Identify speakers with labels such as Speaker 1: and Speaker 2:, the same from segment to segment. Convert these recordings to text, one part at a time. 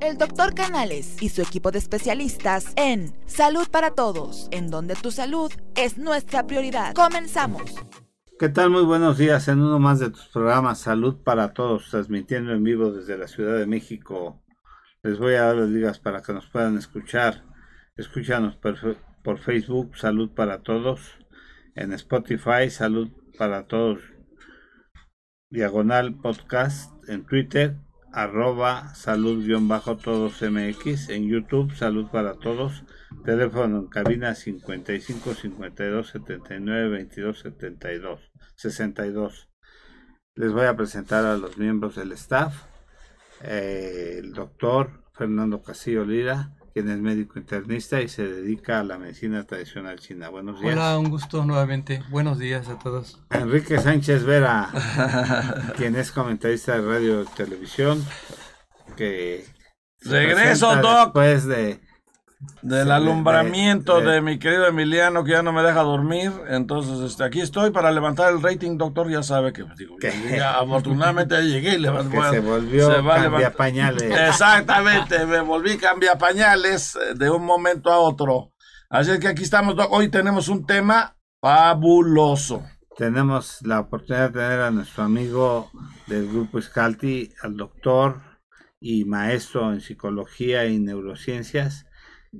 Speaker 1: El doctor Canales y su equipo de especialistas en Salud para Todos, en donde tu salud es nuestra prioridad. Comenzamos.
Speaker 2: ¿Qué tal? Muy buenos días en uno más de tus programas Salud para Todos, transmitiendo en vivo desde la Ciudad de México. Les voy a dar las ligas para que nos puedan escuchar. Escúchanos por, por Facebook, Salud para Todos. En Spotify, Salud para Todos. Diagonal Podcast. En Twitter, arroba salud-todos mx. En YouTube, Salud para Todos. Teléfono en cabina 55 52 79 22 72 62. Les voy a presentar a los miembros del staff. Eh, el doctor Fernando Casillo Lira, quien es médico internista y se dedica a la medicina tradicional china. Buenos días.
Speaker 3: Hola, un gusto nuevamente. Buenos días a todos.
Speaker 2: Enrique Sánchez Vera, quien es comentarista de radio y televisión, que
Speaker 4: regreso, Doc.
Speaker 2: Después de
Speaker 4: Del
Speaker 2: de-
Speaker 4: alumbramiento
Speaker 2: de-
Speaker 4: de, mi querido Emiliano que ya no me deja dormir. Entonces, este, aquí estoy para levantar el rating, doctor. Ya sabe que pues, digo, ya, afortunadamente ya llegué y le voy
Speaker 2: se volvió
Speaker 4: se va
Speaker 2: cambia pañales.
Speaker 4: Exactamente, me volví cambia pañales eh, de un momento a otro. Así es que aquí estamos, Doc. Hoy tenemos un tema fabuloso.
Speaker 2: Tenemos la oportunidad de tener a nuestro amigo del grupo Scalti, al doctor y maestro en psicología y neurociencias,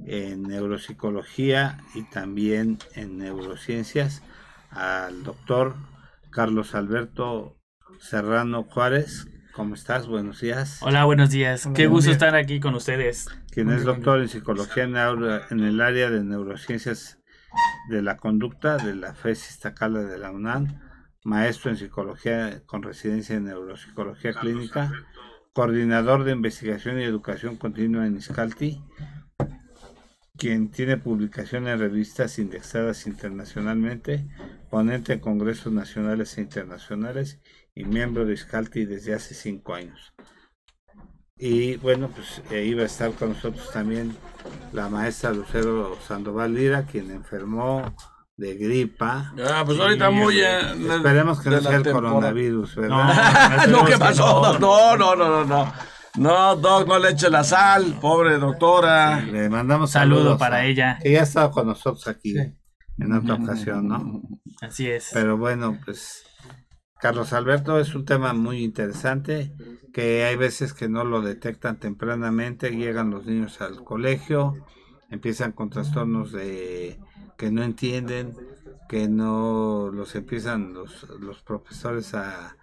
Speaker 2: en neuropsicología y también en neurociencias, al doctor Carlos Alberto Serrano Juárez. ¿Cómo estás? Buenos días.
Speaker 5: Hola, buenos días. Qué gusto estar aquí con ustedes.
Speaker 2: quien es doctor en psicología en el área de neurociencias de la conducta de la FES Iztacala de la UNAM, maestro en psicología con residencia en neuropsicología clínica, coordinador de investigación y educación continua en Iscalti, quien tiene publicaciones en revistas indexadas internacionalmente, ponente en congresos nacionales e internacionales y miembro de Iscalti desde hace cinco años. Y bueno, pues eh, iba a estar con nosotros también la maestra Lucero Sandoval Lira, quien enfermó de gripa.
Speaker 4: Ah, pues ahorita muy. eh,
Speaker 2: Esperemos que no sea el coronavirus, ¿verdad?
Speaker 4: no,
Speaker 5: esperemos
Speaker 4: ¿qué
Speaker 5: que
Speaker 4: pasó?
Speaker 5: no.
Speaker 4: No, no, no, no, Doc, no le eche la sal, pobre doctora.
Speaker 2: Le mandamos
Speaker 5: Saludo
Speaker 2: saludos
Speaker 5: para
Speaker 2: a-
Speaker 5: ella.
Speaker 2: Que ya ha estado con nosotros aquí
Speaker 3: Sí.
Speaker 2: en otra ocasión, ¿no?
Speaker 5: Así es.
Speaker 2: Pero bueno, pues Carlos Alberto es un tema muy interesante que hay veces que no lo detectan tempranamente, llegan los niños al colegio, empiezan con trastornos de que no entienden, que no los empiezan los, los profesores a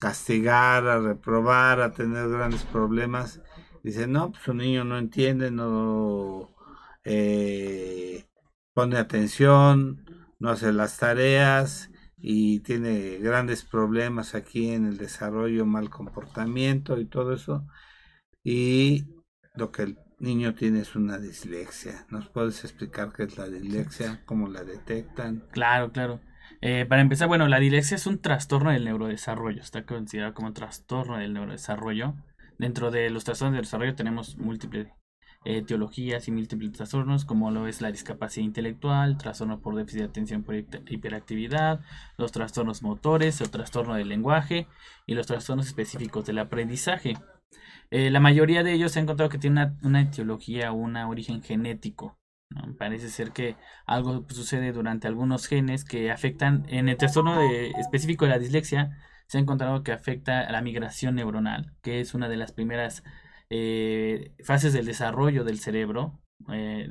Speaker 2: castigar, a reprobar, a tener grandes problemas. Dicen, no, pues un niño no entiende, no eh, pone atención, no hace las tareas y tiene grandes problemas aquí en el desarrollo, mal comportamiento y todo eso. Y lo que el niño tiene es una dislexia. ¿Nos puedes explicar qué es la dislexia? ¿Cómo la detectan?
Speaker 5: Claro, claro. Eh, para empezar, bueno, la dislexia es un trastorno del neurodesarrollo. Está considerado como trastorno del neurodesarrollo. Dentro de los trastornos del desarrollo tenemos múltiples eh, etiologías y múltiples trastornos, como lo es la discapacidad intelectual, trastorno por déficit de atención por hiper- hiperactividad, los trastornos motores, el trastorno del lenguaje y los trastornos específicos del aprendizaje. Eh, la mayoría de ellos se ha encontrado que tienen una, una etiología o un origen genético. Parece ser que algo sucede durante algunos genes que afectan, en el trastorno de- específico de la dislexia, se ha encontrado que afecta a la migración neuronal, que es una de las primeras eh, fases del desarrollo del cerebro. Eh,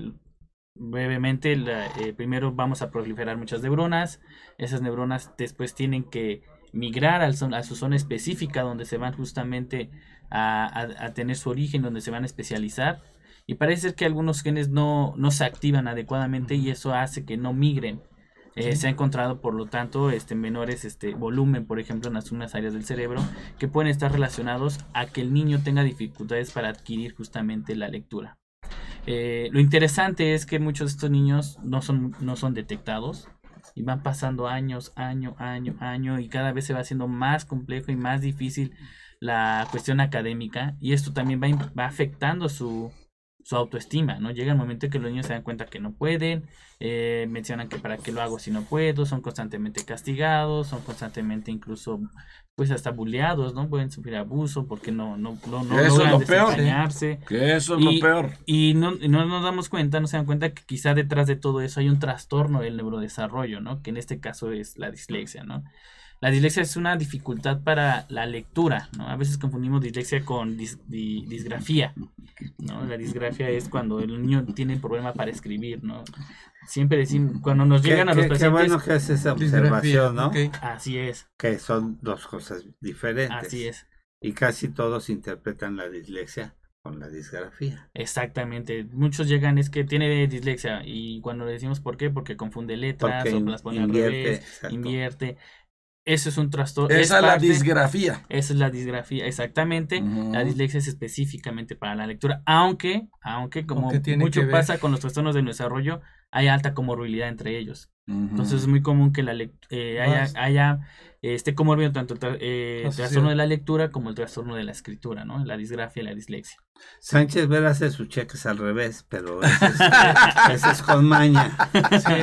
Speaker 5: brevemente, la- eh, primero vamos a proliferar muchas neuronas, esas neuronas después tienen que migrar al son- a su zona específica donde se van justamente a tener su origen, donde se van a especializar. Y parece ser que algunos genes no, no se activan adecuadamente y eso hace que no migren. Eh, Se ha encontrado, por lo tanto, este menores este volumen, por ejemplo, en algunas áreas del cerebro, que pueden estar relacionados a que el niño tenga dificultades para adquirir justamente la lectura. Eh, lo interesante es que muchos de estos niños no son, no son detectados y van pasando años, año, año, año y cada vez se va haciendo más complejo y más difícil la cuestión académica y esto también va, va afectando su, su autoestima, ¿no? Llega el momento en que los niños se dan cuenta que no pueden, eh, mencionan que para qué lo hago si no puedo, son constantemente castigados, son constantemente incluso pues hasta bulleados, ¿no? Pueden sufrir abuso porque no, no, no, no
Speaker 4: Eso es
Speaker 5: logran
Speaker 4: lo peor.
Speaker 5: desempeñarse.
Speaker 4: Que eso es
Speaker 5: Y-
Speaker 4: lo peor.
Speaker 5: Y no, y no nos damos cuenta, no se dan cuenta que quizá detrás de todo eso hay un trastorno del neurodesarrollo, ¿no? Que en este caso es la dislexia, ¿no? La dislexia es una dificultad para la lectura, ¿no? A veces confundimos dislexia con dis- di- disgrafía, ¿no? La disgrafia es cuando el niño tiene problema para escribir, ¿no? Siempre decimos, cuando nos
Speaker 2: Qué,
Speaker 5: llegan a los
Speaker 2: qué- qué
Speaker 5: pacientes,
Speaker 2: bueno que haces esa observación, ¿no?
Speaker 5: así es,
Speaker 2: Que son dos cosas diferentes.
Speaker 5: así es.
Speaker 2: Y casi todos interpretan la dislexia con la disgrafía.
Speaker 5: Exactamente. Muchos llegan, es que tiene dislexia. Y cuando le decimos por qué, porque confunde letras
Speaker 2: Porque
Speaker 5: o las pone al revés,
Speaker 2: exacto.
Speaker 5: invierte. Eso es un trastorno.
Speaker 4: Esa es la
Speaker 5: parte-
Speaker 4: disgrafía.
Speaker 5: Esa es la disgrafía, exactamente. La dislexia es específicamente para la lectura, aunque, aunque como
Speaker 3: Aunque tiene
Speaker 5: mucho pasa con los trastornos del desarrollo, hay alta comorbilidad entre ellos.
Speaker 4: Ujú.
Speaker 5: Entonces es muy común que la eh, haya,
Speaker 3: Más.
Speaker 5: haya eh, esté comorbido tanto el tra- eh, trastorno de la lectura como el trastorno de la escritura, ¿no? La disgrafia y la dislexia.
Speaker 2: Sánchez Vera hace sus cheques al revés, pero ese es, es con maña.
Speaker 3: Sí,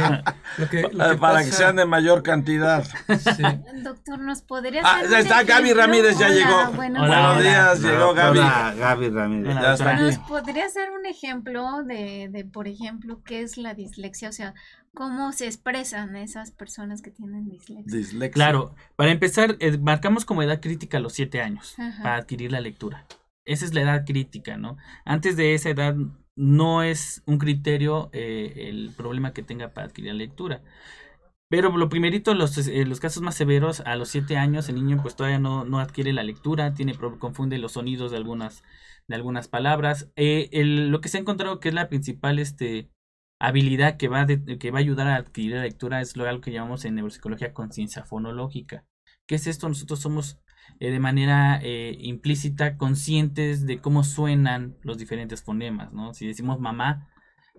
Speaker 3: lo que, lo que
Speaker 4: para que
Speaker 3: pasa-
Speaker 4: sean de mayor cantidad.
Speaker 3: sí.
Speaker 6: Doctor, ¿nos podría
Speaker 4: Ah, está, Gaby
Speaker 6: ejemplo?
Speaker 4: Ramírez ya
Speaker 6: Hola,
Speaker 4: llegó.
Speaker 6: Buenos
Speaker 5: Hola,
Speaker 4: Buenos
Speaker 6: días.
Speaker 4: días,
Speaker 2: La
Speaker 4: llegó Gaby.
Speaker 2: Gaby Ramírez.
Speaker 5: Hola,
Speaker 4: Ya está.
Speaker 6: ¿Nos podría hacer un ejemplo de, de, por ejemplo, qué es la dislexia? O sea, ¿cómo se expresan esas personas que tienen dislexia?
Speaker 4: Dislexia.
Speaker 5: Claro, para empezar, eh, marcamos como edad crítica los siete años
Speaker 6: Ajá.
Speaker 5: para adquirir la lectura. Esa es la edad crítica, ¿no? Antes de esa edad no es un criterio eh, el problema que tenga para adquirir la lectura. Pero lo primerito, los, eh, los casos más severos, a los siete años el niño pues todavía no, no adquiere la lectura, tiene confunde los sonidos de algunas, de algunas palabras. Eh, el- lo que se ha encontrado que es la principal este, habilidad que va, de- que va a ayudar a adquirir la lectura es lo algo que llamamos en neuropsicología conciencia fonológica. ¿Qué es esto? Nosotros somos eh, de manera eh, implícita conscientes de cómo suenan los diferentes fonemas, ¿no? Si decimos mamá,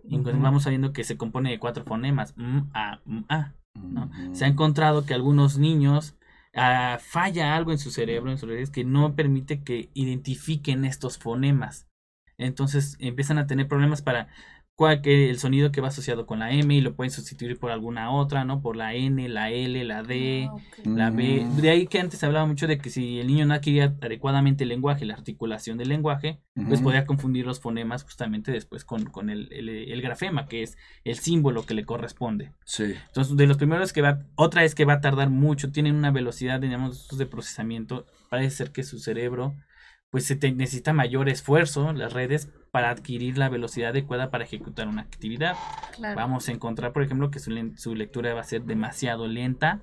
Speaker 3: Ujú.
Speaker 5: vamos sabiendo que se compone de cuatro fonemas, m, a, m, a. ¿no? Se ha encontrado que algunos niños ah, falla algo en su cerebro, en sus redes, que no permite que identifiquen estos fonemas. Entonces empiezan a tener problemas para cuál que el sonido que va asociado con la M y lo pueden sustituir por alguna otra, ¿no? Por la N, la L, la D,
Speaker 6: Ah,
Speaker 5: la B.
Speaker 4: Ujú.
Speaker 5: De ahí que antes se hablaba mucho de que si el niño no adquiría adecuadamente el lenguaje, la articulación del lenguaje, pues podía confundir los fonemas justamente después con, con el, el- el grafema, que es el símbolo que le corresponde.
Speaker 4: Sí.
Speaker 5: Entonces, de los primeros que va, otra es que va a tardar mucho, tienen una velocidad, digamos, de procesamiento, parece ser que su cerebro, pues se te- necesita mayor esfuerzo, las redes, para adquirir la velocidad adecuada para ejecutar una actividad.
Speaker 6: Claro.
Speaker 5: Vamos a encontrar, por ejemplo, que su, su lectura va a ser demasiado lenta.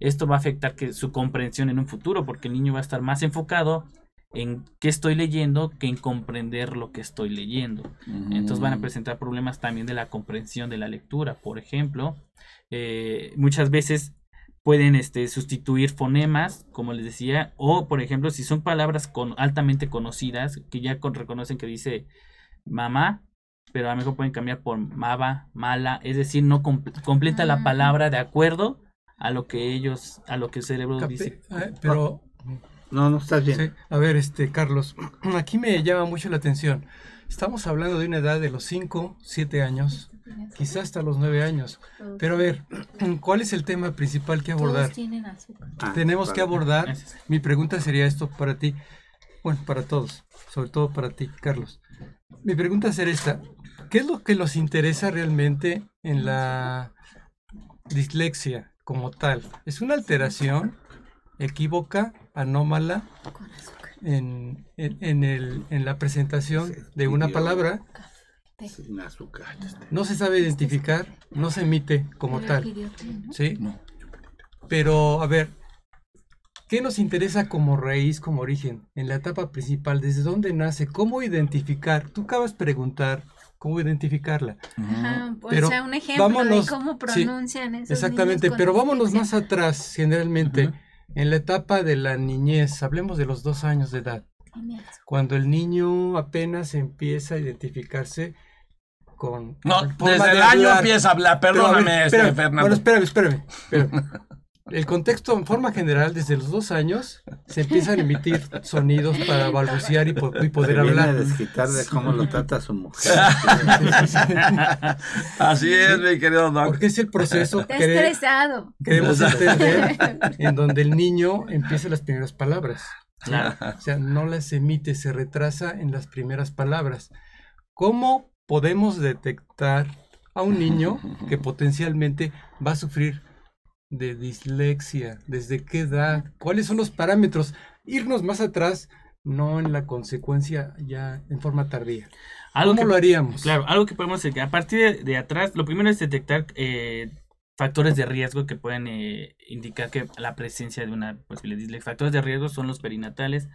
Speaker 5: Esto va a afectar que su comprensión en un futuro, porque el niño va a estar más enfocado en qué estoy leyendo que en comprender lo que estoy leyendo. Entonces van a presentar problemas también de la comprensión de la lectura. Por ejemplo, eh, muchas veces pueden este, sustituir fonemas, como les decía, o por ejemplo, si son palabras con, altamente conocidas, que ya con- reconocen que dice mamá, pero a lo mejor pueden cambiar por maba, mala, es decir, no com- completa la palabra de acuerdo a lo que ellos, a lo que el cerebro dice.
Speaker 3: eh, pero
Speaker 2: No, no estás bien.
Speaker 3: Sí. A ver, este, Carlos, aquí me llama mucho la atención. Estamos hablando de una edad de los 5, 7 años, quizás hasta los 9 años. Pero a ver, ¿cuál es el tema principal que abordar?
Speaker 6: Todos tienen azúcar.
Speaker 2: Ah,
Speaker 3: Tenemos que abordar, mi pregunta sería esto para ti, bueno, para todos, sobre todo para ti, Carlos. Mi pregunta sería esta, ¿qué es lo que nos interesa realmente en la dislexia como tal? ¿Es una alteración equívoca, anómala en, en, en el, en la presentación de una palabra?
Speaker 2: Sin azúcar.
Speaker 3: No se sabe identificar, no se emite como tal. ¿sí?
Speaker 4: No.
Speaker 3: Pero, a ver, ¿qué nos interesa como raíz, como origen, en la etapa principal? ¿Desde dónde nace? ¿Cómo identificar? Tú acabas de preguntar cómo identificarla.
Speaker 6: Ajá, o
Speaker 3: Pero
Speaker 6: sea, un ejemplo
Speaker 3: vámonos-
Speaker 6: de cómo
Speaker 3: sí,
Speaker 6: pronuncian esos
Speaker 3: Exactamente, pero vámonos más atrás, generalmente, en la etapa de la niñez, hablemos de los dos años de edad, cuando el niño apenas empieza a identificarse con...
Speaker 4: No,
Speaker 3: con
Speaker 4: desde
Speaker 3: de
Speaker 4: el año
Speaker 3: hablar.
Speaker 4: empieza a hablar.
Speaker 3: Pero, a ver,
Speaker 4: Perdóname, este,
Speaker 3: espérame,
Speaker 4: Fernando.
Speaker 3: Bueno, espérame, espérame. espérame. el contexto, en forma general, desde los dos años, se empiezan a emitir sonidos para balbucear y, po- y
Speaker 2: Se
Speaker 3: poder
Speaker 2: viene a
Speaker 3: hablar.
Speaker 2: desquitar de cómo lo trata su mujer.
Speaker 4: Así es, mi querido Doc.
Speaker 3: Porque es el proceso
Speaker 6: Está
Speaker 3: que
Speaker 6: estresado.
Speaker 3: queremos entender en donde el niño empieza las primeras palabras.
Speaker 5: Claro.
Speaker 3: O sea, no las emite, se retrasa en las primeras palabras. ¿Cómo podemos detectar a un niño que potencialmente va a sufrir de dislexia? ¿Desde qué edad? ¿Cuáles son los parámetros? Irnos más atrás, no en la consecuencia ya en forma tardía.
Speaker 5: Algo
Speaker 3: ¿Cómo
Speaker 5: que-
Speaker 3: lo haríamos?
Speaker 5: Claro, algo que podemos hacer, a partir de, de atrás, lo primero es detectar eh, factores de riesgo que pueden eh, indicar que la presencia de una posibilidad de dislexia. Factores de riesgo son los perinatales,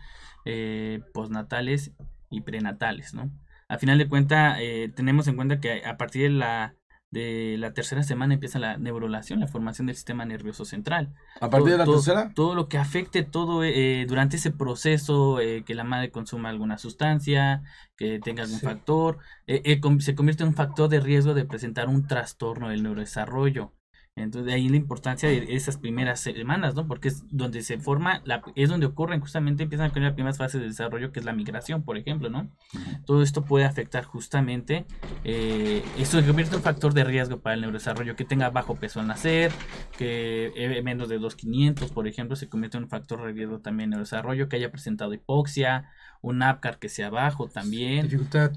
Speaker 5: eh, postnatales y prenatales, ¿no? A final de cuentas, tenemos en cuenta que a partir de la, de la tercera semana empieza la neurulación, la formación del sistema nervioso central.
Speaker 4: A partir de la
Speaker 5: todo,
Speaker 4: tercera.
Speaker 5: Todo lo que afecte todo eh, durante ese proceso, eh, que la madre consuma alguna sustancia, que tenga algún
Speaker 3: Sí.
Speaker 5: factor, eh, eh, se convierte en un factor de riesgo de presentar un trastorno del neurodesarrollo. Entonces, de ahí la importancia de esas primeras semanas, ¿no? Porque es donde se forma, la, es donde ocurren justamente, empiezan a ocurrir las primeras fases de desarrollo, que es la migración, por ejemplo, ¿no? Todo esto puede afectar justamente, eh, esto se convierte en un factor de riesgo para el neurodesarrollo, que tenga bajo peso al nacer, que eh, menos de 2.500, por ejemplo, se convierte en un factor de riesgo también en el desarrollo, que haya presentado hipoxia, un APCAR que sea bajo también.
Speaker 3: Dificultad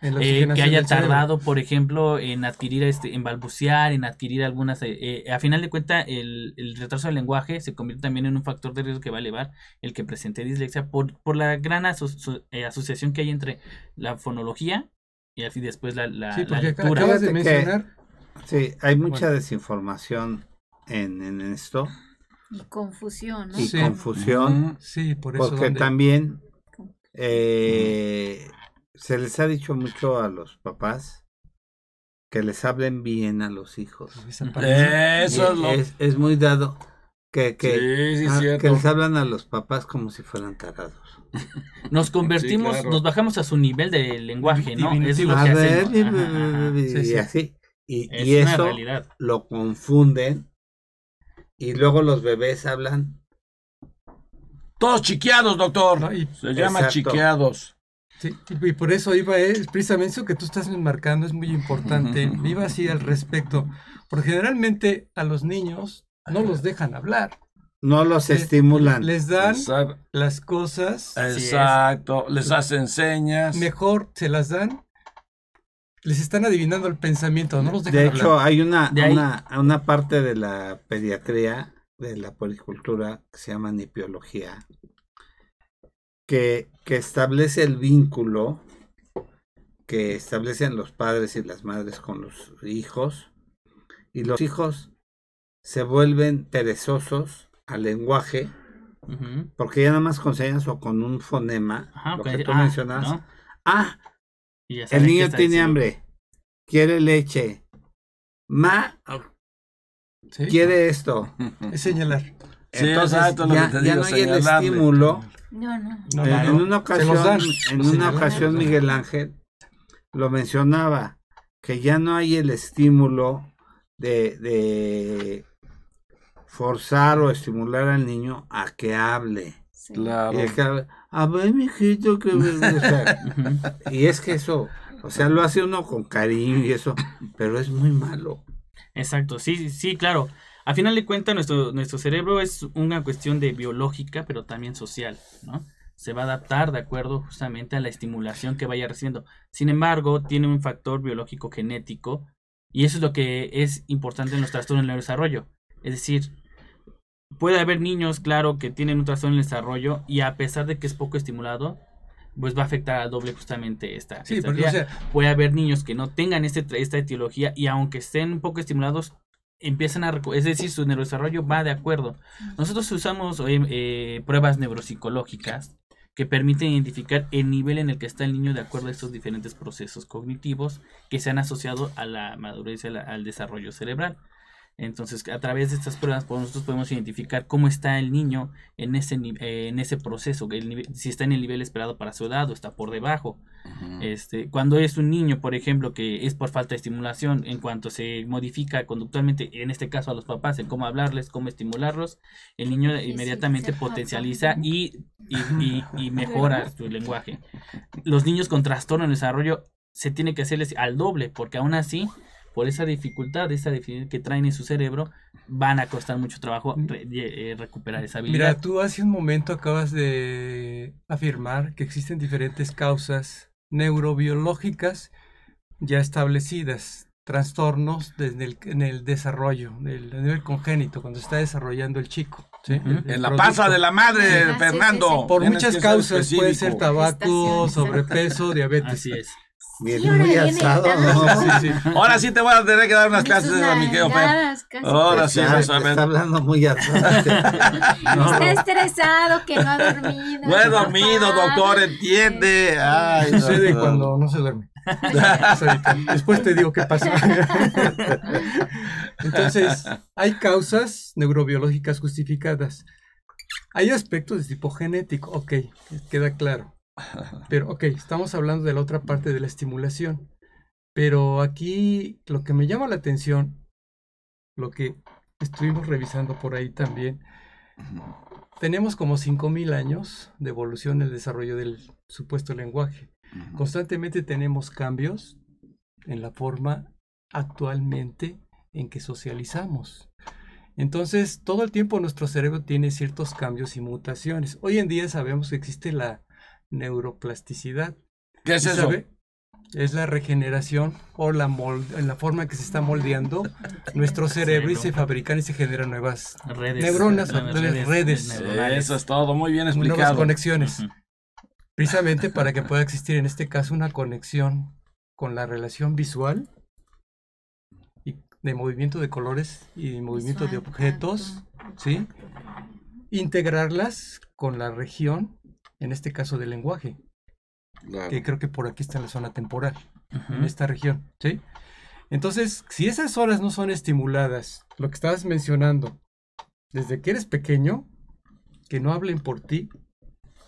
Speaker 5: Eh, que haya tardado, por ejemplo, en adquirir, este, en balbucear, en adquirir algunas, eh, eh, a final de cuentas, el, el retraso del lenguaje se convierte también en un factor de riesgo que va a elevar el que presente dislexia por, por la gran aso- so- eh, asociación que hay entre la fonología y así después la, la,
Speaker 3: Sí,
Speaker 5: la lectura.
Speaker 3: acabas de mencionar
Speaker 2: Sí, hay mucha
Speaker 3: Bueno.
Speaker 2: desinformación en, en esto
Speaker 6: Y confusión, ¿no?
Speaker 2: y
Speaker 3: Sí.
Speaker 2: confusión.
Speaker 3: Sí, por eso.
Speaker 2: porque también eh, se les ha dicho mucho a los papás que les hablen bien a los hijos.
Speaker 4: Eso es lo.
Speaker 2: es, es muy dado que, que,
Speaker 4: sí, sí,
Speaker 2: ah, que les hablan a los papás como si fueran tarados.
Speaker 5: Nos convertimos,
Speaker 4: Sí, claro.
Speaker 5: nos bajamos a su nivel de lenguaje, ¿no? Es lo
Speaker 2: A
Speaker 5: que
Speaker 2: ver,
Speaker 5: hacemos.
Speaker 2: y, así. Y,
Speaker 5: Es
Speaker 2: y eso
Speaker 5: realidad.
Speaker 2: lo confunden y luego los bebés hablan.
Speaker 4: Todos chiqueados, doctor. Se llama
Speaker 2: Exacto.
Speaker 4: chiqueados.
Speaker 3: Sí, y por eso iba, es precisamente eso que tú estás marcando es muy importante. Iba así al respecto. Porque generalmente a los niños no los dejan hablar.
Speaker 2: No los estimulan.
Speaker 3: Les dan
Speaker 4: Exacto.
Speaker 3: las cosas.
Speaker 4: Exacto. Les hacen señas.
Speaker 3: mejor se las dan. Les están adivinando el pensamiento, no los dejan
Speaker 2: De
Speaker 3: hablar.
Speaker 2: hecho, hay una, una, una parte de la pediatría, de la puericultura, que se llama nipiología, que, que establece el vínculo que establecen los padres y las madres con los hijos, y los hijos se vuelven perezosos al lenguaje, porque ya nada más con señas o con un fonema,
Speaker 5: Ajá,
Speaker 2: lo que tú
Speaker 5: ah,
Speaker 2: mencionas,
Speaker 5: ¿no?
Speaker 2: ah,
Speaker 5: Y ya
Speaker 2: el niño tiene
Speaker 5: diciendo.
Speaker 2: hambre, quiere leche, ma,
Speaker 3: ¿Sí?
Speaker 2: quiere esto.
Speaker 3: Es señalar.
Speaker 4: Sí,
Speaker 2: Entonces ya,
Speaker 4: que te
Speaker 2: ya
Speaker 4: digo,
Speaker 2: no hay el estímulo.
Speaker 6: No, no.
Speaker 3: No,
Speaker 2: En-
Speaker 3: no,
Speaker 2: en
Speaker 3: no.
Speaker 2: una ocasión, en una ocasión. Miguel Ángel lo mencionaba, que ya no hay el estímulo de, de forzar o estimular al niño a que hable.
Speaker 6: Sí.
Speaker 4: Claro.
Speaker 2: Y que a ver, mijito, que... o sea,
Speaker 5: Ujú.
Speaker 2: y es que eso, o sea, lo hace uno con cariño y eso, pero es muy malo.
Speaker 5: Exacto, sí, sí, claro. A final de cuentas, nuestro, nuestro cerebro es una cuestión de biológica, pero también social, ¿no? Se va a adaptar de acuerdo justamente a la estimulación que vaya recibiendo. Sin embargo, tiene un factor biológico genético, y eso es lo que es importante en los trastornos del neurodesarrollo. Es decir, puede haber niños, claro, que tienen un trastorno del desarrollo, y a pesar de que es poco estimulado, pues va a afectar al doble justamente esta.
Speaker 3: Sí,
Speaker 5: esta
Speaker 3: porque, o
Speaker 5: actividad
Speaker 3: sea,
Speaker 5: puede haber niños que no tengan este, esta etiología y aunque estén un poco estimulados, empiezan a, es decir, su neurodesarrollo va de acuerdo. Nosotros usamos eh, eh, pruebas neuropsicológicas que permiten identificar el nivel en el que está el niño de acuerdo a estos diferentes procesos cognitivos que se han asociado a la madurez al desarrollo cerebral. Entonces, a través de estas pruebas, pues, nosotros podemos identificar cómo está el niño en ese, eh, en ese proceso, el nivel- si está en el nivel esperado para su edad o está por debajo. Este, cuando es un niño, por ejemplo, que es por falta de estimulación, en cuanto se modifica conductualmente, en este caso a los papás, en cómo hablarles, cómo estimularlos, el niño
Speaker 6: sí,
Speaker 5: inmediatamente potencializa
Speaker 6: pasa.
Speaker 5: y, y, y- y mejora su lenguaje. Los niños con trastorno en desarrollo se tiene que hacerles al doble, porque aún así, por esa dificultad, esa dificultad que traen en su cerebro, van a costar mucho trabajo re- eh, recuperar esa habilidad.
Speaker 3: Mira, tú hace un momento acabas de afirmar que existen diferentes causas neurobiológicas ya establecidas, trastornos desde el, en el desarrollo, del a nivel congénito, cuando está desarrollando el chico. ¿sí?
Speaker 5: Ujú.
Speaker 3: El- el
Speaker 4: En la
Speaker 3: producto.
Speaker 4: panza de la madre, Fernando.
Speaker 6: sí, sí.
Speaker 3: Por
Speaker 4: Tienes
Speaker 3: muchas causas, puede ser tabaco,
Speaker 6: Estación,
Speaker 3: sobrepeso, diabetes.
Speaker 5: Así es.
Speaker 6: Sí,
Speaker 2: muy
Speaker 6: tan-
Speaker 2: ¿no?
Speaker 3: Sí, sí.
Speaker 4: Ahora sí te voy a tener que dar unas clases de mi querido Fer.
Speaker 6: nalgadas, casi,
Speaker 4: Ahora sí
Speaker 2: Ya,
Speaker 4: vas a ver.
Speaker 2: Está hablando muy alzado.
Speaker 6: Está estresado, que no ha dormido.
Speaker 4: No he dormido,
Speaker 6: papá.
Speaker 4: doctor, entiende. Ay,
Speaker 3: Sucede cuando no se duerme. Después te digo qué pasa. Entonces, hay causas neurobiológicas justificadas. Hay aspectos de tipo genético, ok, queda claro. Pero, ok, estamos hablando de la otra parte de la estimulación. Pero aquí lo que me llama la atención, lo que estuvimos revisando por ahí también, tenemos como 5.000 años de evolución en el desarrollo del supuesto lenguaje. Constantemente tenemos cambios en la forma actualmente en que socializamos. Entonces, todo el tiempo nuestro cerebro tiene ciertos cambios y mutaciones. Hoy en día sabemos que existe la neuroplasticidad.
Speaker 4: ¿Qué es
Speaker 3: ¿Y
Speaker 4: eso?
Speaker 3: sabe? Es la regeneración o la, mol- en la forma en que se está moldeando nuestro cerebro y se fabrican y se generan nuevas
Speaker 5: Redes,
Speaker 3: Neuronas,
Speaker 5: nuevas
Speaker 3: redes, redes.
Speaker 5: neuronales.
Speaker 4: Eso es todo, muy bien
Speaker 3: nuevas
Speaker 4: explicado.
Speaker 3: conexiones.
Speaker 5: Ujú.
Speaker 3: Precisamente para que pueda existir en este caso una conexión con la relación visual y de movimiento de colores y de movimiento de objetos, ¿sí? Integrarlas con la región, en este caso del lenguaje,
Speaker 4: Claro.
Speaker 3: que creo que por aquí está en la zona temporal, en esta región, ¿sí? Entonces, si esas horas no son estimuladas, lo que estabas mencionando, desde que eres pequeño, que no hablen por ti,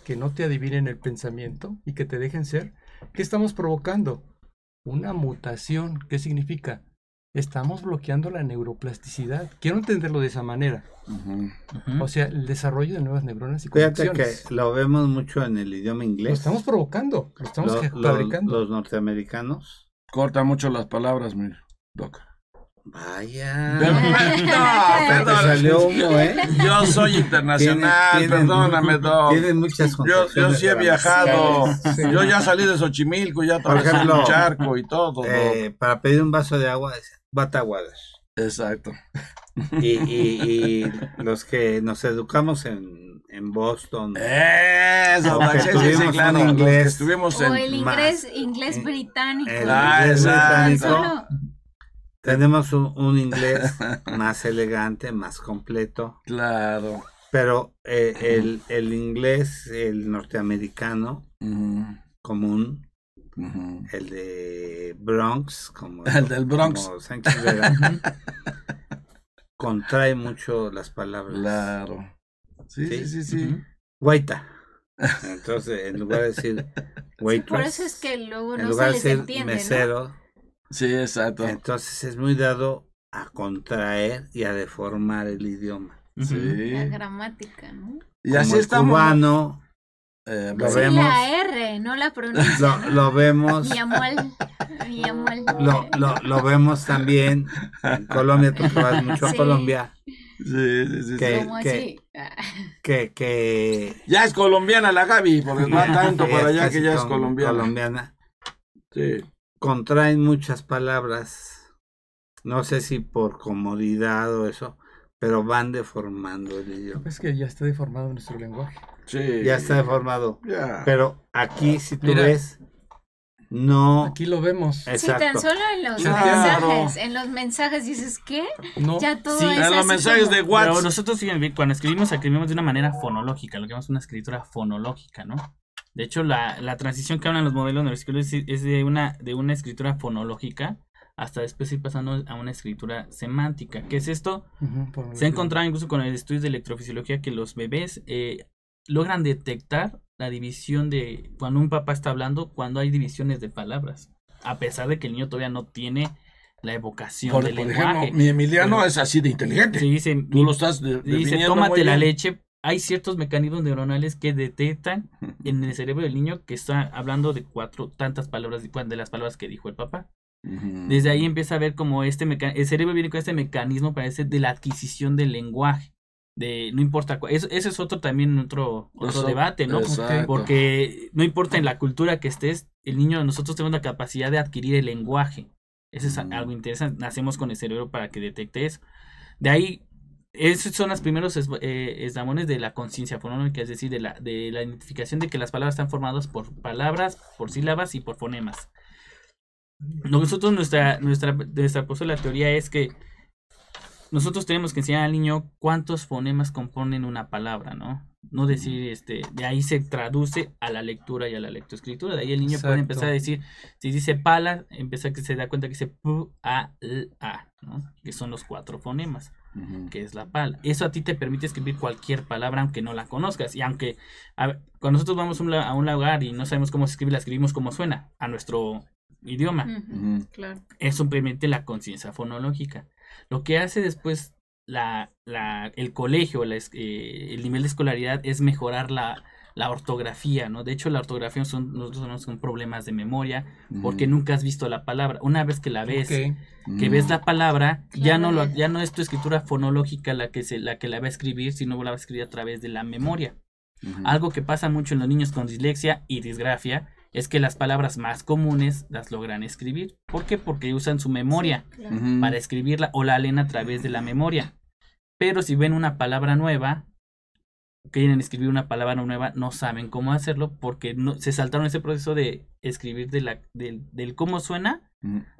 Speaker 3: que no te adivinen el pensamiento y que te dejen ser, ¿qué estamos provocando? Una mutación. ¿Qué significa? Estamos bloqueando la neuroplasticidad. Quiero entenderlo de esa manera. O sea, el desarrollo de nuevas neuronas y
Speaker 2: Fíjate que
Speaker 3: conexiones.
Speaker 2: lo vemos mucho en el idioma
Speaker 3: Lo
Speaker 2: inglés.
Speaker 3: estamos provocando, lo estamos
Speaker 2: Lo- lo-
Speaker 3: fabricando.
Speaker 2: los norteamericanos.
Speaker 4: Corta mucho las palabras, mi doc.
Speaker 2: Vaya.
Speaker 4: No,
Speaker 2: te
Speaker 4: perdón.
Speaker 2: salió humo, ¿eh?
Speaker 4: Yo soy internacional,
Speaker 2: Tienen- tienen-
Speaker 4: perdóname, doc.
Speaker 2: Tienen muchas
Speaker 4: Yo, yo sí he viajado.
Speaker 3: Sí.
Speaker 4: Yo ya salí de Xochimilco, ya atravesé
Speaker 2: ejemplo,
Speaker 4: el charco y todo.
Speaker 2: Eh, para pedir un vaso de agua, Bataguadas.
Speaker 4: Exacto.
Speaker 2: Y, y, y los que nos educamos en, en Boston.
Speaker 4: Eso,
Speaker 2: Aunque
Speaker 4: doc, sí, claro.
Speaker 2: un
Speaker 4: que
Speaker 2: inglés.
Speaker 4: estuvimos
Speaker 6: O
Speaker 4: en.
Speaker 6: el
Speaker 2: más.
Speaker 6: inglés, inglés británico.
Speaker 2: el
Speaker 4: Ah,
Speaker 2: inglés
Speaker 4: exacto.
Speaker 2: británico, Tenemos un, un inglés más elegante, más completo.
Speaker 4: Claro.
Speaker 2: Pero eh, el, el inglés, el norteamericano común, el de Bronx, como
Speaker 4: El del Bronx.
Speaker 2: como Sánchez contrae mucho las palabras.
Speaker 4: Claro. Sí, sí,
Speaker 2: Sí.
Speaker 4: sí.
Speaker 2: Guaita. Entonces, en lugar de decir waitress,
Speaker 6: Por eso es que luego
Speaker 2: en lugar
Speaker 6: se
Speaker 2: de decir mesero,
Speaker 4: Sí, exacto.
Speaker 2: entonces es muy dado a contraer y a deformar el idioma.
Speaker 4: Sí.
Speaker 6: La gramática, ¿no?
Speaker 4: Y así
Speaker 2: Como el
Speaker 4: estamos.
Speaker 2: cubano,
Speaker 4: Eh,
Speaker 2: Lo
Speaker 6: Sí,
Speaker 2: vemos.
Speaker 6: la R, no la pronuncia.
Speaker 2: lo, lo vemos,
Speaker 6: Yamuel. Yamuel.
Speaker 2: lo, lo, lo vemos también en Colombia, tú vas mucho a
Speaker 6: Sí.
Speaker 2: Colombia,
Speaker 4: sí, sí, sí,
Speaker 2: que-
Speaker 4: sí.
Speaker 6: Como
Speaker 2: que-
Speaker 6: así.
Speaker 2: Que, que
Speaker 4: Ya es colombiana la Gaby, porque va tanto para allá que ya es colombiana.
Speaker 2: colombiana,
Speaker 4: Sí.
Speaker 2: Contraen muchas palabras, no sé si por comodidad o eso, pero van deformando el idioma.
Speaker 3: Es que ya está deformado nuestro lenguaje.
Speaker 4: Sí.
Speaker 2: Ya está deformado.
Speaker 4: Ya.
Speaker 2: Pero aquí, si tú
Speaker 3: Mira.
Speaker 2: ves, no.
Speaker 3: Aquí lo vemos.
Speaker 6: Sí, tan
Speaker 2: Exacto.
Speaker 6: solo en los
Speaker 3: Claro.
Speaker 6: mensajes. En los mensajes dices, ¿qué?
Speaker 3: No,
Speaker 6: Ya todo
Speaker 5: Sí,
Speaker 6: es
Speaker 5: en
Speaker 4: En los mensajes
Speaker 6: como-
Speaker 4: de
Speaker 5: Pero
Speaker 4: WhatsApp.
Speaker 5: nosotros fíjense bien, cuando escribimos, escribimos de una manera fonológica, lo que llamamos una escritura fonológica, ¿no? De hecho, la, la transición que hablan los modelos neuroscolares es, de una, de una escritura fonológica hasta después ir pasando a una escritura semántica. ¿Qué es esto? Se ha encontrado incluso con el estudio de electrofisiología que los bebés eh, logran detectar la división de cuando un papá está hablando, cuando hay divisiones de palabras, a pesar de que el niño todavía no tiene la evocación
Speaker 4: Por,
Speaker 5: del
Speaker 4: por
Speaker 5: lenguaje.
Speaker 4: ejemplo, mi Emiliano
Speaker 5: Pero-
Speaker 4: es así de inteligente.
Speaker 5: Sí, dice,
Speaker 4: Tú lo estás de-
Speaker 5: dice, tómate la
Speaker 4: bien".
Speaker 5: leche. Hay ciertos mecanismos neuronales que detectan en el cerebro del niño que está hablando de cuatro, tantas palabras, de las palabras que dijo el papá. Desde ahí empieza a ver como este meca- el cerebro viene con este mecanismo parece de la adquisición del lenguaje. De no importa eso, es otro también otro, otro
Speaker 4: Eso-
Speaker 5: debate, ¿no? Porque no importa en la cultura que estés, el niño, nosotros tenemos la capacidad de adquirir el lenguaje. Eso es algo interesante. Nacemos con el cerebro para que detecte eso. De ahí, esos son los primeros es- eh, eslabones de la conciencia fonológica, es decir, de la, de la identificación de que las palabras están formadas por palabras, por sílabas y por fonemas. Nosotros, nuestra, nuestra, nuestra postura, la teoría es que nosotros tenemos que enseñar al niño cuántos fonemas componen una palabra, ¿no? No decir, este, de ahí se traduce a la lectura y a la lectoescritura. De ahí el niño puede empezar a decir, si dice pala, empieza que se da cuenta que dice pu, a, l, a, ¿no? Que son los cuatro fonemas, Que es la pala. Eso a ti te permite escribir cualquier palabra, aunque no la conozcas. Y aunque, a cuando nosotros vamos a un, la- a un lugar y no sabemos cómo se escribe, la escribimos como suena, a nuestro idioma.
Speaker 6: Claro.
Speaker 5: es simplemente la conciencia fonológica. Lo que hace después la, la, el colegio, la eh, el nivel de escolaridad es mejorar la, la ortografía, ¿no? De hecho, la ortografía son, nosotros tenemos con problemas de memoria porque nunca has visto la palabra. Una vez que la ves, que ves la palabra, ya no lo,
Speaker 6: ya.
Speaker 5: no es tu escritura fonológica la que se, la que la va a escribir, sino la va a escribir a través de la memoria. Algo que pasa mucho en los niños con dislexia y disgrafia es que las palabras más comunes las logran escribir. ¿Por qué? Porque usan su memoria
Speaker 6: Claro.
Speaker 5: Para escribirla o la leen a través de la memoria. Pero si ven una palabra nueva, quieren escribir una palabra nueva, no saben cómo hacerlo porque no, se saltaron ese proceso de escribir de la, del, del cómo suena.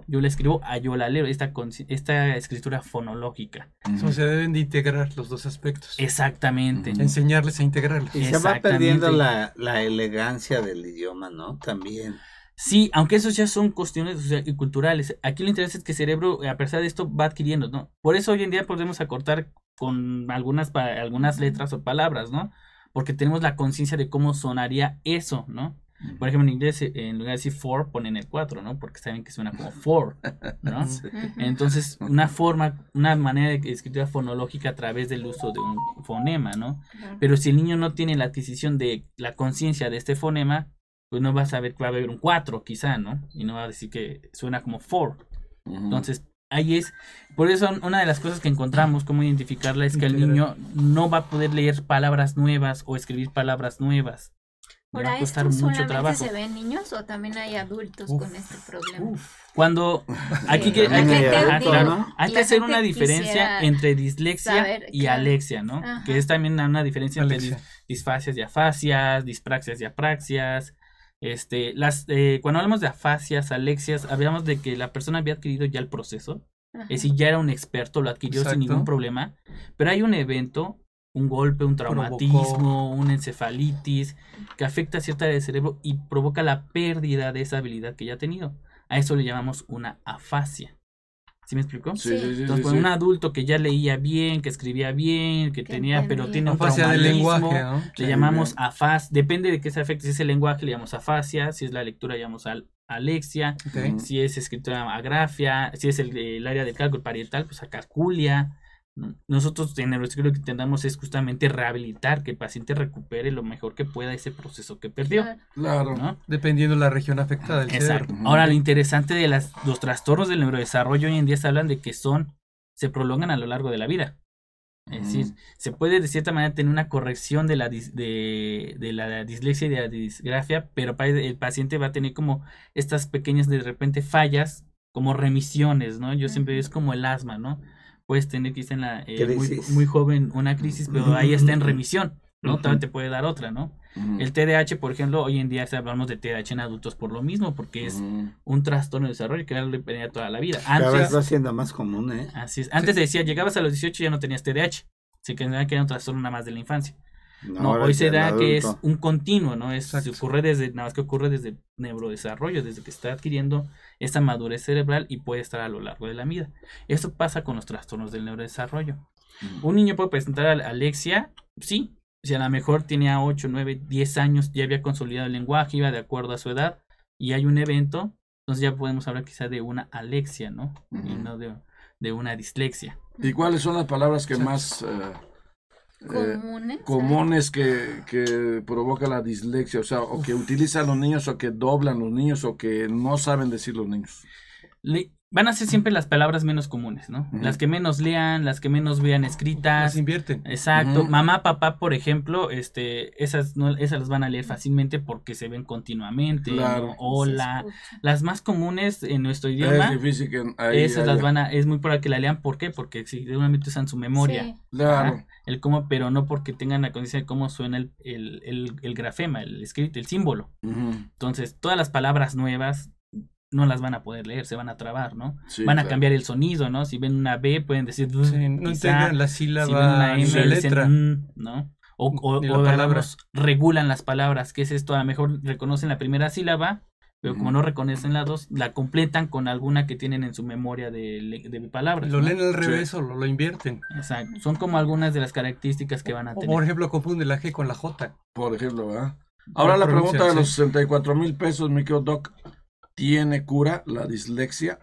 Speaker 5: Yo la escribo a yo la leo, esta, esta escritura fonológica.
Speaker 3: O se deben de integrar los dos aspectos.
Speaker 5: Exactamente.
Speaker 3: Enseñarles a integrarlos.
Speaker 2: Y se va perdiendo la, la elegancia del idioma, ¿no? También.
Speaker 5: Sí, aunque esos ya son cuestiones y culturales. Aquí lo interesante es que el cerebro, a pesar de esto, va adquiriendo, ¿no? Por eso hoy en día podemos acortar con algunas, algunas letras o palabras, ¿no? Porque tenemos la conciencia de cómo sonaría eso, ¿no? Por ejemplo, en inglés, eh, en lugar de decir for, ponen el 4, ¿no? Porque saben que suena como for, ¿no?
Speaker 6: Ujú.
Speaker 5: Entonces, una forma, una manera de escritura fonológica a través del uso de un fonema, ¿no? Pero si el niño no tiene la adquisición de la conciencia de este fonema, pues no va a saber que va a haber un 4 quizá, ¿no? Y no va a decir que suena como for.
Speaker 4: Ujú.
Speaker 5: Entonces, ahí es. Por eso, una de las cosas que encontramos, cómo identificarla, es que el niño no va a poder leer palabras nuevas o escribir palabras nuevas. Le va a costar
Speaker 6: ¿esto
Speaker 5: mucho trabajo.
Speaker 6: se ve en niños o también hay adultos
Speaker 3: Uf,
Speaker 6: con este problema?
Speaker 5: Cuando aquí que, hay que- hacer una diferencia entre dislexia
Speaker 6: saber,
Speaker 5: y
Speaker 6: claro.
Speaker 5: alexia, ¿no?
Speaker 6: Ajá.
Speaker 5: Que es también una diferencia entre dis- disfasias y afasias, dispraxias y apraxias. Este, las, eh, cuando hablamos de afasias, alexias, hablamos de que la persona había adquirido ya el proceso,
Speaker 6: Ajá.
Speaker 5: es decir, ya era un experto, lo adquirió sin ningún problema, pero hay un evento, un golpe, un traumatismo, una encefalitis, que afecta a cierta área del cerebro y provoca la pérdida de esa habilidad que ya ha tenido. A eso le llamamos una afasia. ¿Sí me explicó?
Speaker 4: Sí, sí, sí,
Speaker 5: Entonces,
Speaker 4: sí,
Speaker 5: con
Speaker 4: sí.
Speaker 5: un adulto que ya leía bien, que escribía bien, que,
Speaker 6: Que
Speaker 5: tenía, pero tiene un
Speaker 3: Afasia del lenguaje, ¿no?
Speaker 5: le
Speaker 4: Sí,
Speaker 5: llamamos
Speaker 4: bien.
Speaker 5: afas, depende de qué se afecte, si es el lenguaje le llamamos afasia, si es la lectura le llamamos al, alexia, si es escritura agrafia, si es el, el área del cálculo parietal, pues acarculia. ¿no? Nosotros en neurocirugía lo que intentamos es justamente rehabilitar, que el paciente recupere lo mejor que pueda ese proceso que perdió.
Speaker 6: Claro.
Speaker 5: ¿no?
Speaker 3: Dependiendo la región afectada del
Speaker 5: Exacto.
Speaker 3: cerebro.
Speaker 5: Ahora, lo interesante de las, los trastornos del neurodesarrollo hoy en día se hablan de que son, se prolongan a lo largo de la vida. Es decir, se puede de cierta manera tener una corrección de la, dis- de, de la dislexia y de la disgrafia, pero el paciente va a tener como estas pequeñas de repente fallas, como remisiones, ¿no? Yo siempre es como el asma, ¿no? Puedes tener quizá en la, eh, muy, joven una crisis, pero ahí está en remisión, ¿no? Todavía te puede dar otra, ¿no?
Speaker 4: Ujú.
Speaker 5: El TDAH, por ejemplo, hoy en día hablamos de TDAH en adultos por lo mismo, porque es un trastorno de desarrollo que va a depender toda la vida.
Speaker 2: Cada vez
Speaker 5: Antes,
Speaker 2: va siendo más común, ¿eh?
Speaker 5: así es. Antes se decía, llegabas a los 18 y ya no tenías TDAH. Se que era un trastorno nada más de la infancia. No, hoy se da que es un continuo, ¿no? Es, se ocurre desde, nada más que ocurre desde neurodesarrollo, desde que está adquiriendo esa madurez cerebral y puede estar a lo largo de la vida. Esto pasa con los trastornos del neurodesarrollo. Un niño puede presentar al- alexia, sí, Si a lo mejor tenía 8, 9, 10 años, ya había consolidado el lenguaje, iba de acuerdo a su edad, y hay un evento, entonces ya podemos hablar quizá de una alexia, ¿no? Y no de, de una dislexia.
Speaker 4: ¿Y cuáles son las palabras que más eh, eh,
Speaker 6: Comunes.
Speaker 4: comunes que, que provoca la dislexia? O sea, o que utilizan los niños, o que doblan los niños, o que no saben decir los niños.
Speaker 5: Le- van a ser siempre las palabras menos comunes, ¿no? Las que menos lean, las que menos vean
Speaker 3: Las
Speaker 5: escritas.
Speaker 3: invierten.
Speaker 5: Exacto. Mamá, papá, por ejemplo, este, esas no, esas las van a leer fácilmente porque se ven continuamente. ¿no?
Speaker 4: Claro.
Speaker 5: Hola. Las más comunes en nuestro
Speaker 4: Es
Speaker 5: idioma,
Speaker 4: difícil que ahí
Speaker 5: esas las van a, es muy probable que la lean. ¿Por qué? Porque seguramente usan su memoria.
Speaker 6: Sí.
Speaker 4: Claro.
Speaker 5: Ajá, el cómo, pero no porque tengan la conciencia de cómo suena el, el, el, el grafema, el escrito, el símbolo. Entonces, todas las palabras nuevas no las van a poder leer, se van a trabar, ¿no?
Speaker 4: Sí,
Speaker 5: van a
Speaker 4: claro.
Speaker 5: cambiar el sonido, ¿no? Si ven una B, pueden decir.
Speaker 3: Sí, no la
Speaker 5: Si ven una
Speaker 3: sílaba
Speaker 5: M,
Speaker 3: la
Speaker 5: dicen,
Speaker 3: letra.
Speaker 5: "Mm", ¿no? O, o,
Speaker 3: la
Speaker 5: o
Speaker 3: palabra.
Speaker 5: hagamos, regulan las palabras. ¿Qué es esto? A lo mejor reconocen la primera sílaba, pero como no reconocen las dos, la completan con alguna que tienen en su memoria de, de palabras.
Speaker 3: Lo
Speaker 5: ¿no?
Speaker 3: leen al revés o lo, lo invierten.
Speaker 5: Exacto. Son como algunas de las características que van a
Speaker 3: O,
Speaker 5: tener.
Speaker 3: por ejemplo, confunde la G con la J.
Speaker 4: Por ejemplo, ¿verdad? Ahora la pregunta de
Speaker 3: sí.
Speaker 4: los 64 mil pesos, mi querido Doc. ¿Tiene cura la dislexia?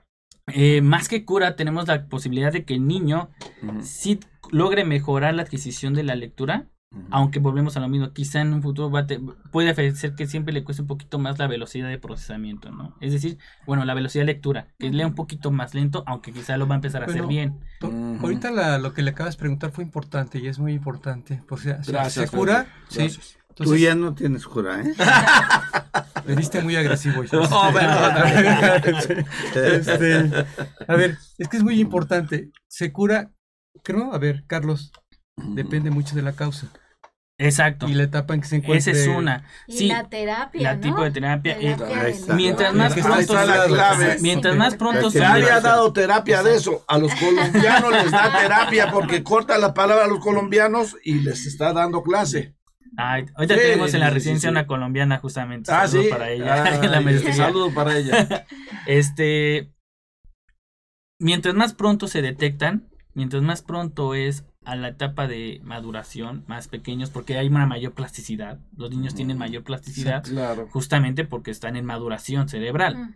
Speaker 5: Eh, más que cura, tenemos la posibilidad de que el niño sí logre mejorar la adquisición de la lectura, aunque volvemos a lo mismo, quizá en un futuro va a te- puede ser que siempre le cueste un poquito más la velocidad de procesamiento, ¿no? Es decir, bueno, la velocidad de lectura, que lea un poquito más lento, aunque quizá lo va a empezar a hacer bien.
Speaker 3: Ahorita la- lo que le acabas de preguntar fue importante y es muy importante. O sea, se-
Speaker 4: Gracias.
Speaker 3: se cura. Sí.
Speaker 2: Tú ya no tienes cura, ¿eh?
Speaker 3: le diste muy agresivo.
Speaker 4: No, perdón.
Speaker 3: Este, a ver, es que es muy importante. Se cura, creo, a ver, Carlos, depende mucho de la causa
Speaker 5: Exacto.
Speaker 3: y la etapa en que se encuentra.
Speaker 5: Esa es una.
Speaker 6: Y
Speaker 5: Sí,
Speaker 6: la terapia,
Speaker 5: la
Speaker 6: ¿no?
Speaker 5: tipo de terapia. mientras más pronto
Speaker 4: está la
Speaker 5: mientras más pronto
Speaker 2: se
Speaker 4: había dado terapia de eso. A los colombianos les da terapia porque corta la palabra a los colombianos y les está dando clase.
Speaker 5: Ay, ahorita
Speaker 4: Sí,
Speaker 5: tenemos en la
Speaker 4: sí,
Speaker 5: residencia
Speaker 4: sí.
Speaker 5: una colombiana justamente.
Speaker 4: Ah,
Speaker 5: Saludos
Speaker 4: sí.
Speaker 5: para ella.
Speaker 4: Ay,
Speaker 5: la.
Speaker 4: Saludos para ella.
Speaker 5: Este, mientras más pronto se detectan, mientras más pronto es a la etapa de maduración, más pequeños, porque hay una mayor plasticidad. Los niños tienen mayor plasticidad
Speaker 4: Claro,
Speaker 5: justamente porque están en maduración cerebral.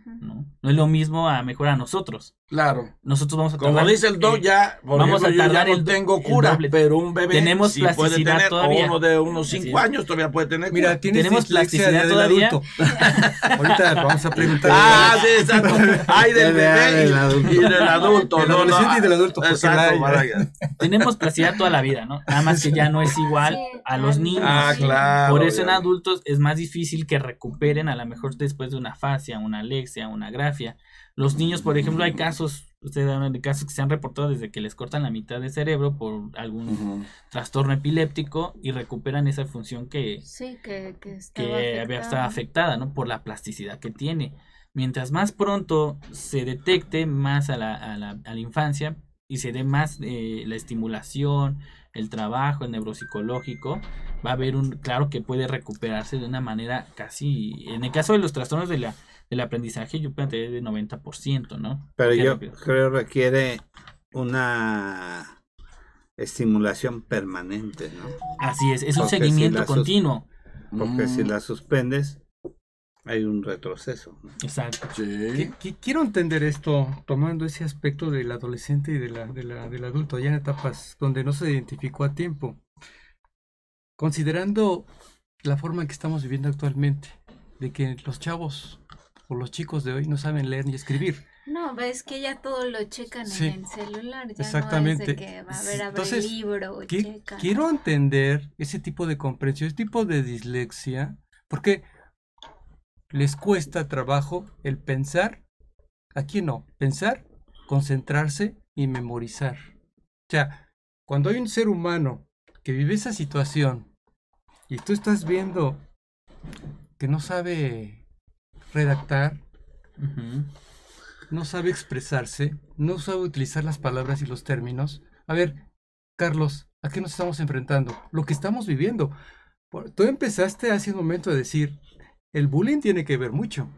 Speaker 5: No es lo mismo a mejor a nosotros.
Speaker 4: Claro.
Speaker 5: Nosotros vamos a
Speaker 4: Como
Speaker 5: tardar,
Speaker 4: dice el doc, ya, por
Speaker 5: vamos a
Speaker 4: ejemplo, yo ya
Speaker 5: tardar
Speaker 4: no
Speaker 5: el-
Speaker 4: tengo cura, pero un bebé
Speaker 5: Tenemos
Speaker 4: puede
Speaker 5: plasticidad
Speaker 4: tener,
Speaker 5: todavía.
Speaker 4: o uno de unos
Speaker 5: Así
Speaker 4: 5
Speaker 5: es.
Speaker 4: años todavía puede tener
Speaker 3: Mira,
Speaker 4: cura.
Speaker 3: tienes
Speaker 5: ¿Tenemos plasticidad
Speaker 3: del
Speaker 5: todavía?
Speaker 3: adulto. Ahorita vamos a preguntar.
Speaker 4: Ah, sí, exacto. Hay del bebé
Speaker 2: del
Speaker 4: y,
Speaker 2: adulto.
Speaker 4: y del adulto.
Speaker 3: Del
Speaker 4: no, no.
Speaker 3: adolescente y del adulto, porque
Speaker 4: Exacto,
Speaker 5: tenemos plasticidad toda la vida, ¿no? Nada más que ya no es igual a los
Speaker 6: al-
Speaker 5: niños.
Speaker 4: Ah, claro.
Speaker 5: Por eso en adultos es más difícil que recuperen a lo mejor después de una fascia, una alexia, una grafia. Los niños, por ejemplo, hay casos, ustedes hablan de casos que se han reportado desde que les cortan la mitad del cerebro por algún trastorno epiléptico y recuperan esa función que,
Speaker 6: Sí, que, que estaba
Speaker 5: que había estado
Speaker 6: afectada.
Speaker 5: afectada, ¿no? Por la plasticidad que tiene. Mientras más pronto se detecte más a la, a la, a la infancia y se dé más eh, la estimulación, el trabajo, el neuropsicológico, va a haber un, claro que puede recuperarse de una manera casi, en el caso de los trastornos de la, del aprendizaje, yo planteé de 90%, ¿no?
Speaker 2: Pero yo
Speaker 5: rápido.
Speaker 2: creo requiere una estimulación permanente, ¿no?
Speaker 5: Así es, es un
Speaker 2: Porque
Speaker 5: seguimiento continuo.
Speaker 2: Porque si
Speaker 4: Mm,
Speaker 2: la suspendes, hay un retroceso. ¿no?
Speaker 5: Exacto.
Speaker 4: sí.
Speaker 3: Quiero entender esto tomando ese aspecto del adolescente y de la, de la- del adulto, ya en etapas donde no se identificó a tiempo. Considerando la forma en que estamos viviendo actualmente, de que los chavos los chicos de hoy no saben leer ni escribir.
Speaker 6: No, ves que ya todo lo checan
Speaker 3: Sí.
Speaker 6: en el celular. Ya
Speaker 3: Exactamente.
Speaker 6: No es de que va a abre
Speaker 3: Entonces,
Speaker 6: libro,
Speaker 3: Qui-
Speaker 6: checa.
Speaker 3: Quiero entender ese tipo de comprensión, ese tipo de dislexia, porque les cuesta trabajo el pensar, aquí no, pensar, concentrarse y memorizar. O sea, cuando hay un ser humano que vive esa situación y tú estás viendo que no sabe redactar, no sabe expresarse, no sabe utilizar las palabras y los términos. A ver, Carlos, ¿a qué nos estamos enfrentando? Lo que estamos viviendo. Tú empezaste hace un momento a decir, el bullying tiene que ver mucho.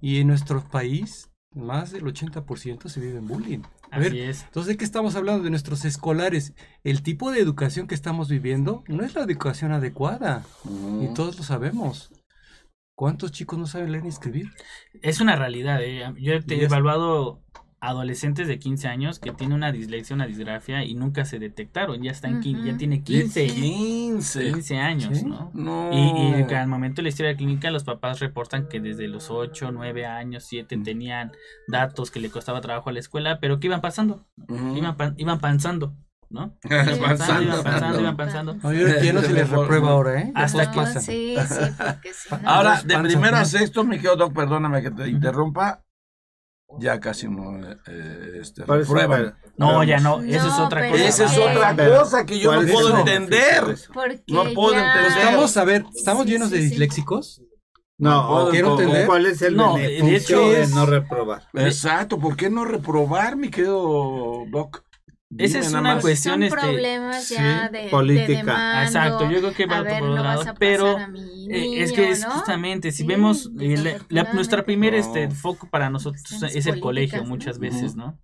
Speaker 3: Y en nuestro país más del 80% se vive en bullying. A ver,
Speaker 5: Así es.
Speaker 3: entonces, ¿de qué estamos hablando? De nuestros escolares. El tipo de educación que estamos viviendo no es la educación adecuada. Y todos lo sabemos. ¿Cuántos chicos no saben leer ni escribir?
Speaker 5: Es una realidad. eh. Yo he evaluado adolescentes de 15 años que tienen una dislexia, una disgrafia y nunca se detectaron. Ya están, quin- ya tiene 15,
Speaker 4: 15.
Speaker 5: 15 años,
Speaker 3: Sí.
Speaker 5: ¿no?
Speaker 4: No.
Speaker 5: Y, y que al momento de la historia clínica los papás reportan que desde los 8, 9 años, 7 tenían datos que le costaba trabajo a la escuela, pero que iban pasando, iban, iban panzando, ¿no? Iban
Speaker 4: panzando,
Speaker 5: iban panzando, iban panzando.
Speaker 3: No, yo no se les reprueba ahora, ¿eh?
Speaker 5: Hasta que-
Speaker 3: pasan.
Speaker 6: Sí, sí, porque si no-
Speaker 4: Ahora, de primero a
Speaker 3: ¿no?
Speaker 4: sexto, mi querido Doc, perdóname que te interrumpa. Ya casi no eh, este, reprueban.
Speaker 5: No, ya no, eso es
Speaker 6: No,
Speaker 5: otra
Speaker 6: pero
Speaker 5: cosa.
Speaker 4: Esa es otra cosa que yo no
Speaker 2: ¿cuál es
Speaker 4: puedo entender.
Speaker 2: eso?
Speaker 6: Porque
Speaker 4: No puedo
Speaker 6: ya-
Speaker 4: entender.
Speaker 3: Estamos, a ver, ¿estamos
Speaker 6: Sí,
Speaker 3: llenos de
Speaker 6: sí, sí.
Speaker 3: disléxicos?
Speaker 2: No, o,
Speaker 3: Quiero entender.
Speaker 2: cuál es el
Speaker 5: No, de hecho
Speaker 2: de,
Speaker 5: es-
Speaker 2: no reprobar.
Speaker 4: Exacto, ¿por qué no reprobar, mi querido Doc?
Speaker 5: Esa es una
Speaker 4: más.
Speaker 5: cuestión,
Speaker 6: Son
Speaker 5: este,
Speaker 6: problemas
Speaker 3: sí,
Speaker 6: de,
Speaker 2: política.
Speaker 6: de demando,
Speaker 5: Exacto, yo creo que va
Speaker 6: a ver,
Speaker 5: por otro
Speaker 6: no
Speaker 5: lado, pero Eh, es que es
Speaker 6: ¿no?
Speaker 5: justamente, si
Speaker 6: Sí,
Speaker 5: vemos, eh, la- la- nuestra
Speaker 6: desafortunadamente.
Speaker 5: primer
Speaker 4: No.
Speaker 5: este, foco para nosotros
Speaker 6: Cuestiones
Speaker 5: es el colegio muchas veces. ¿no?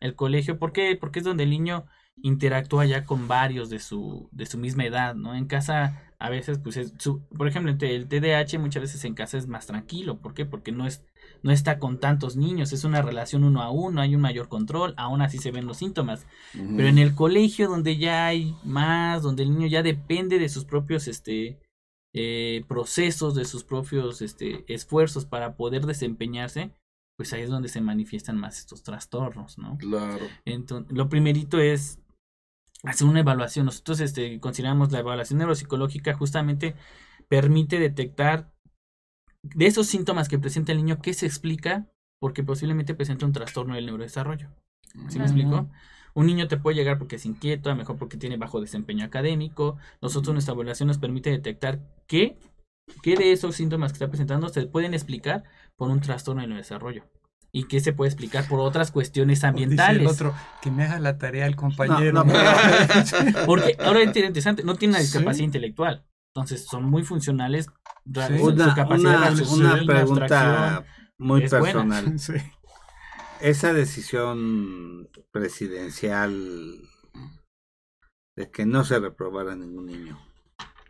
Speaker 5: El colegio, ¿por qué? Porque es donde el niño interactúa ya con varios de su, de su misma edad, ¿no? En casa a veces, pues, es su, por ejemplo, el T- el TDAH muchas veces en casa es más tranquilo, ¿por qué? Porque no es, no está con tantos niños, es una relación uno a uno, hay un mayor control, aún así se ven los síntomas. Pero en el colegio donde ya hay más, donde el niño ya depende de sus propios este eh, procesos, de sus propios este esfuerzos para poder desempeñarse, pues ahí es donde se manifiestan más estos trastornos, ¿no?
Speaker 4: Claro.
Speaker 5: Entonces, lo primerito es hacer una evaluación. Nosotros este, consideramos la evaluación neuropsicológica justamente permite detectar de esos síntomas que presenta el niño, qué se explica porque posiblemente presenta un trastorno del neurodesarrollo. ¿Sí me explico? Un niño te puede llegar porque es inquieto, a lo mejor porque tiene bajo desempeño académico. Nosotros nuestra evaluación nos permite detectar qué, qué de esos síntomas que está presentando se pueden explicar por un trastorno del desarrollo. Y qué se puede explicar por otras cuestiones
Speaker 3: Dice el
Speaker 5: ambientales.
Speaker 3: otro, que me haga la tarea el compañero.
Speaker 2: No, no,
Speaker 5: Porque ahora es interesante, no tiene una
Speaker 3: Sí.
Speaker 5: discapacidad intelectual. Entonces son muy funcionales. Ra-
Speaker 3: Sí.
Speaker 5: su- su
Speaker 2: Una,
Speaker 5: capacidad
Speaker 2: una, pregunta muy personal.
Speaker 3: Sí.
Speaker 2: Esa decisión presidencial de que no se reprobara ningún niño,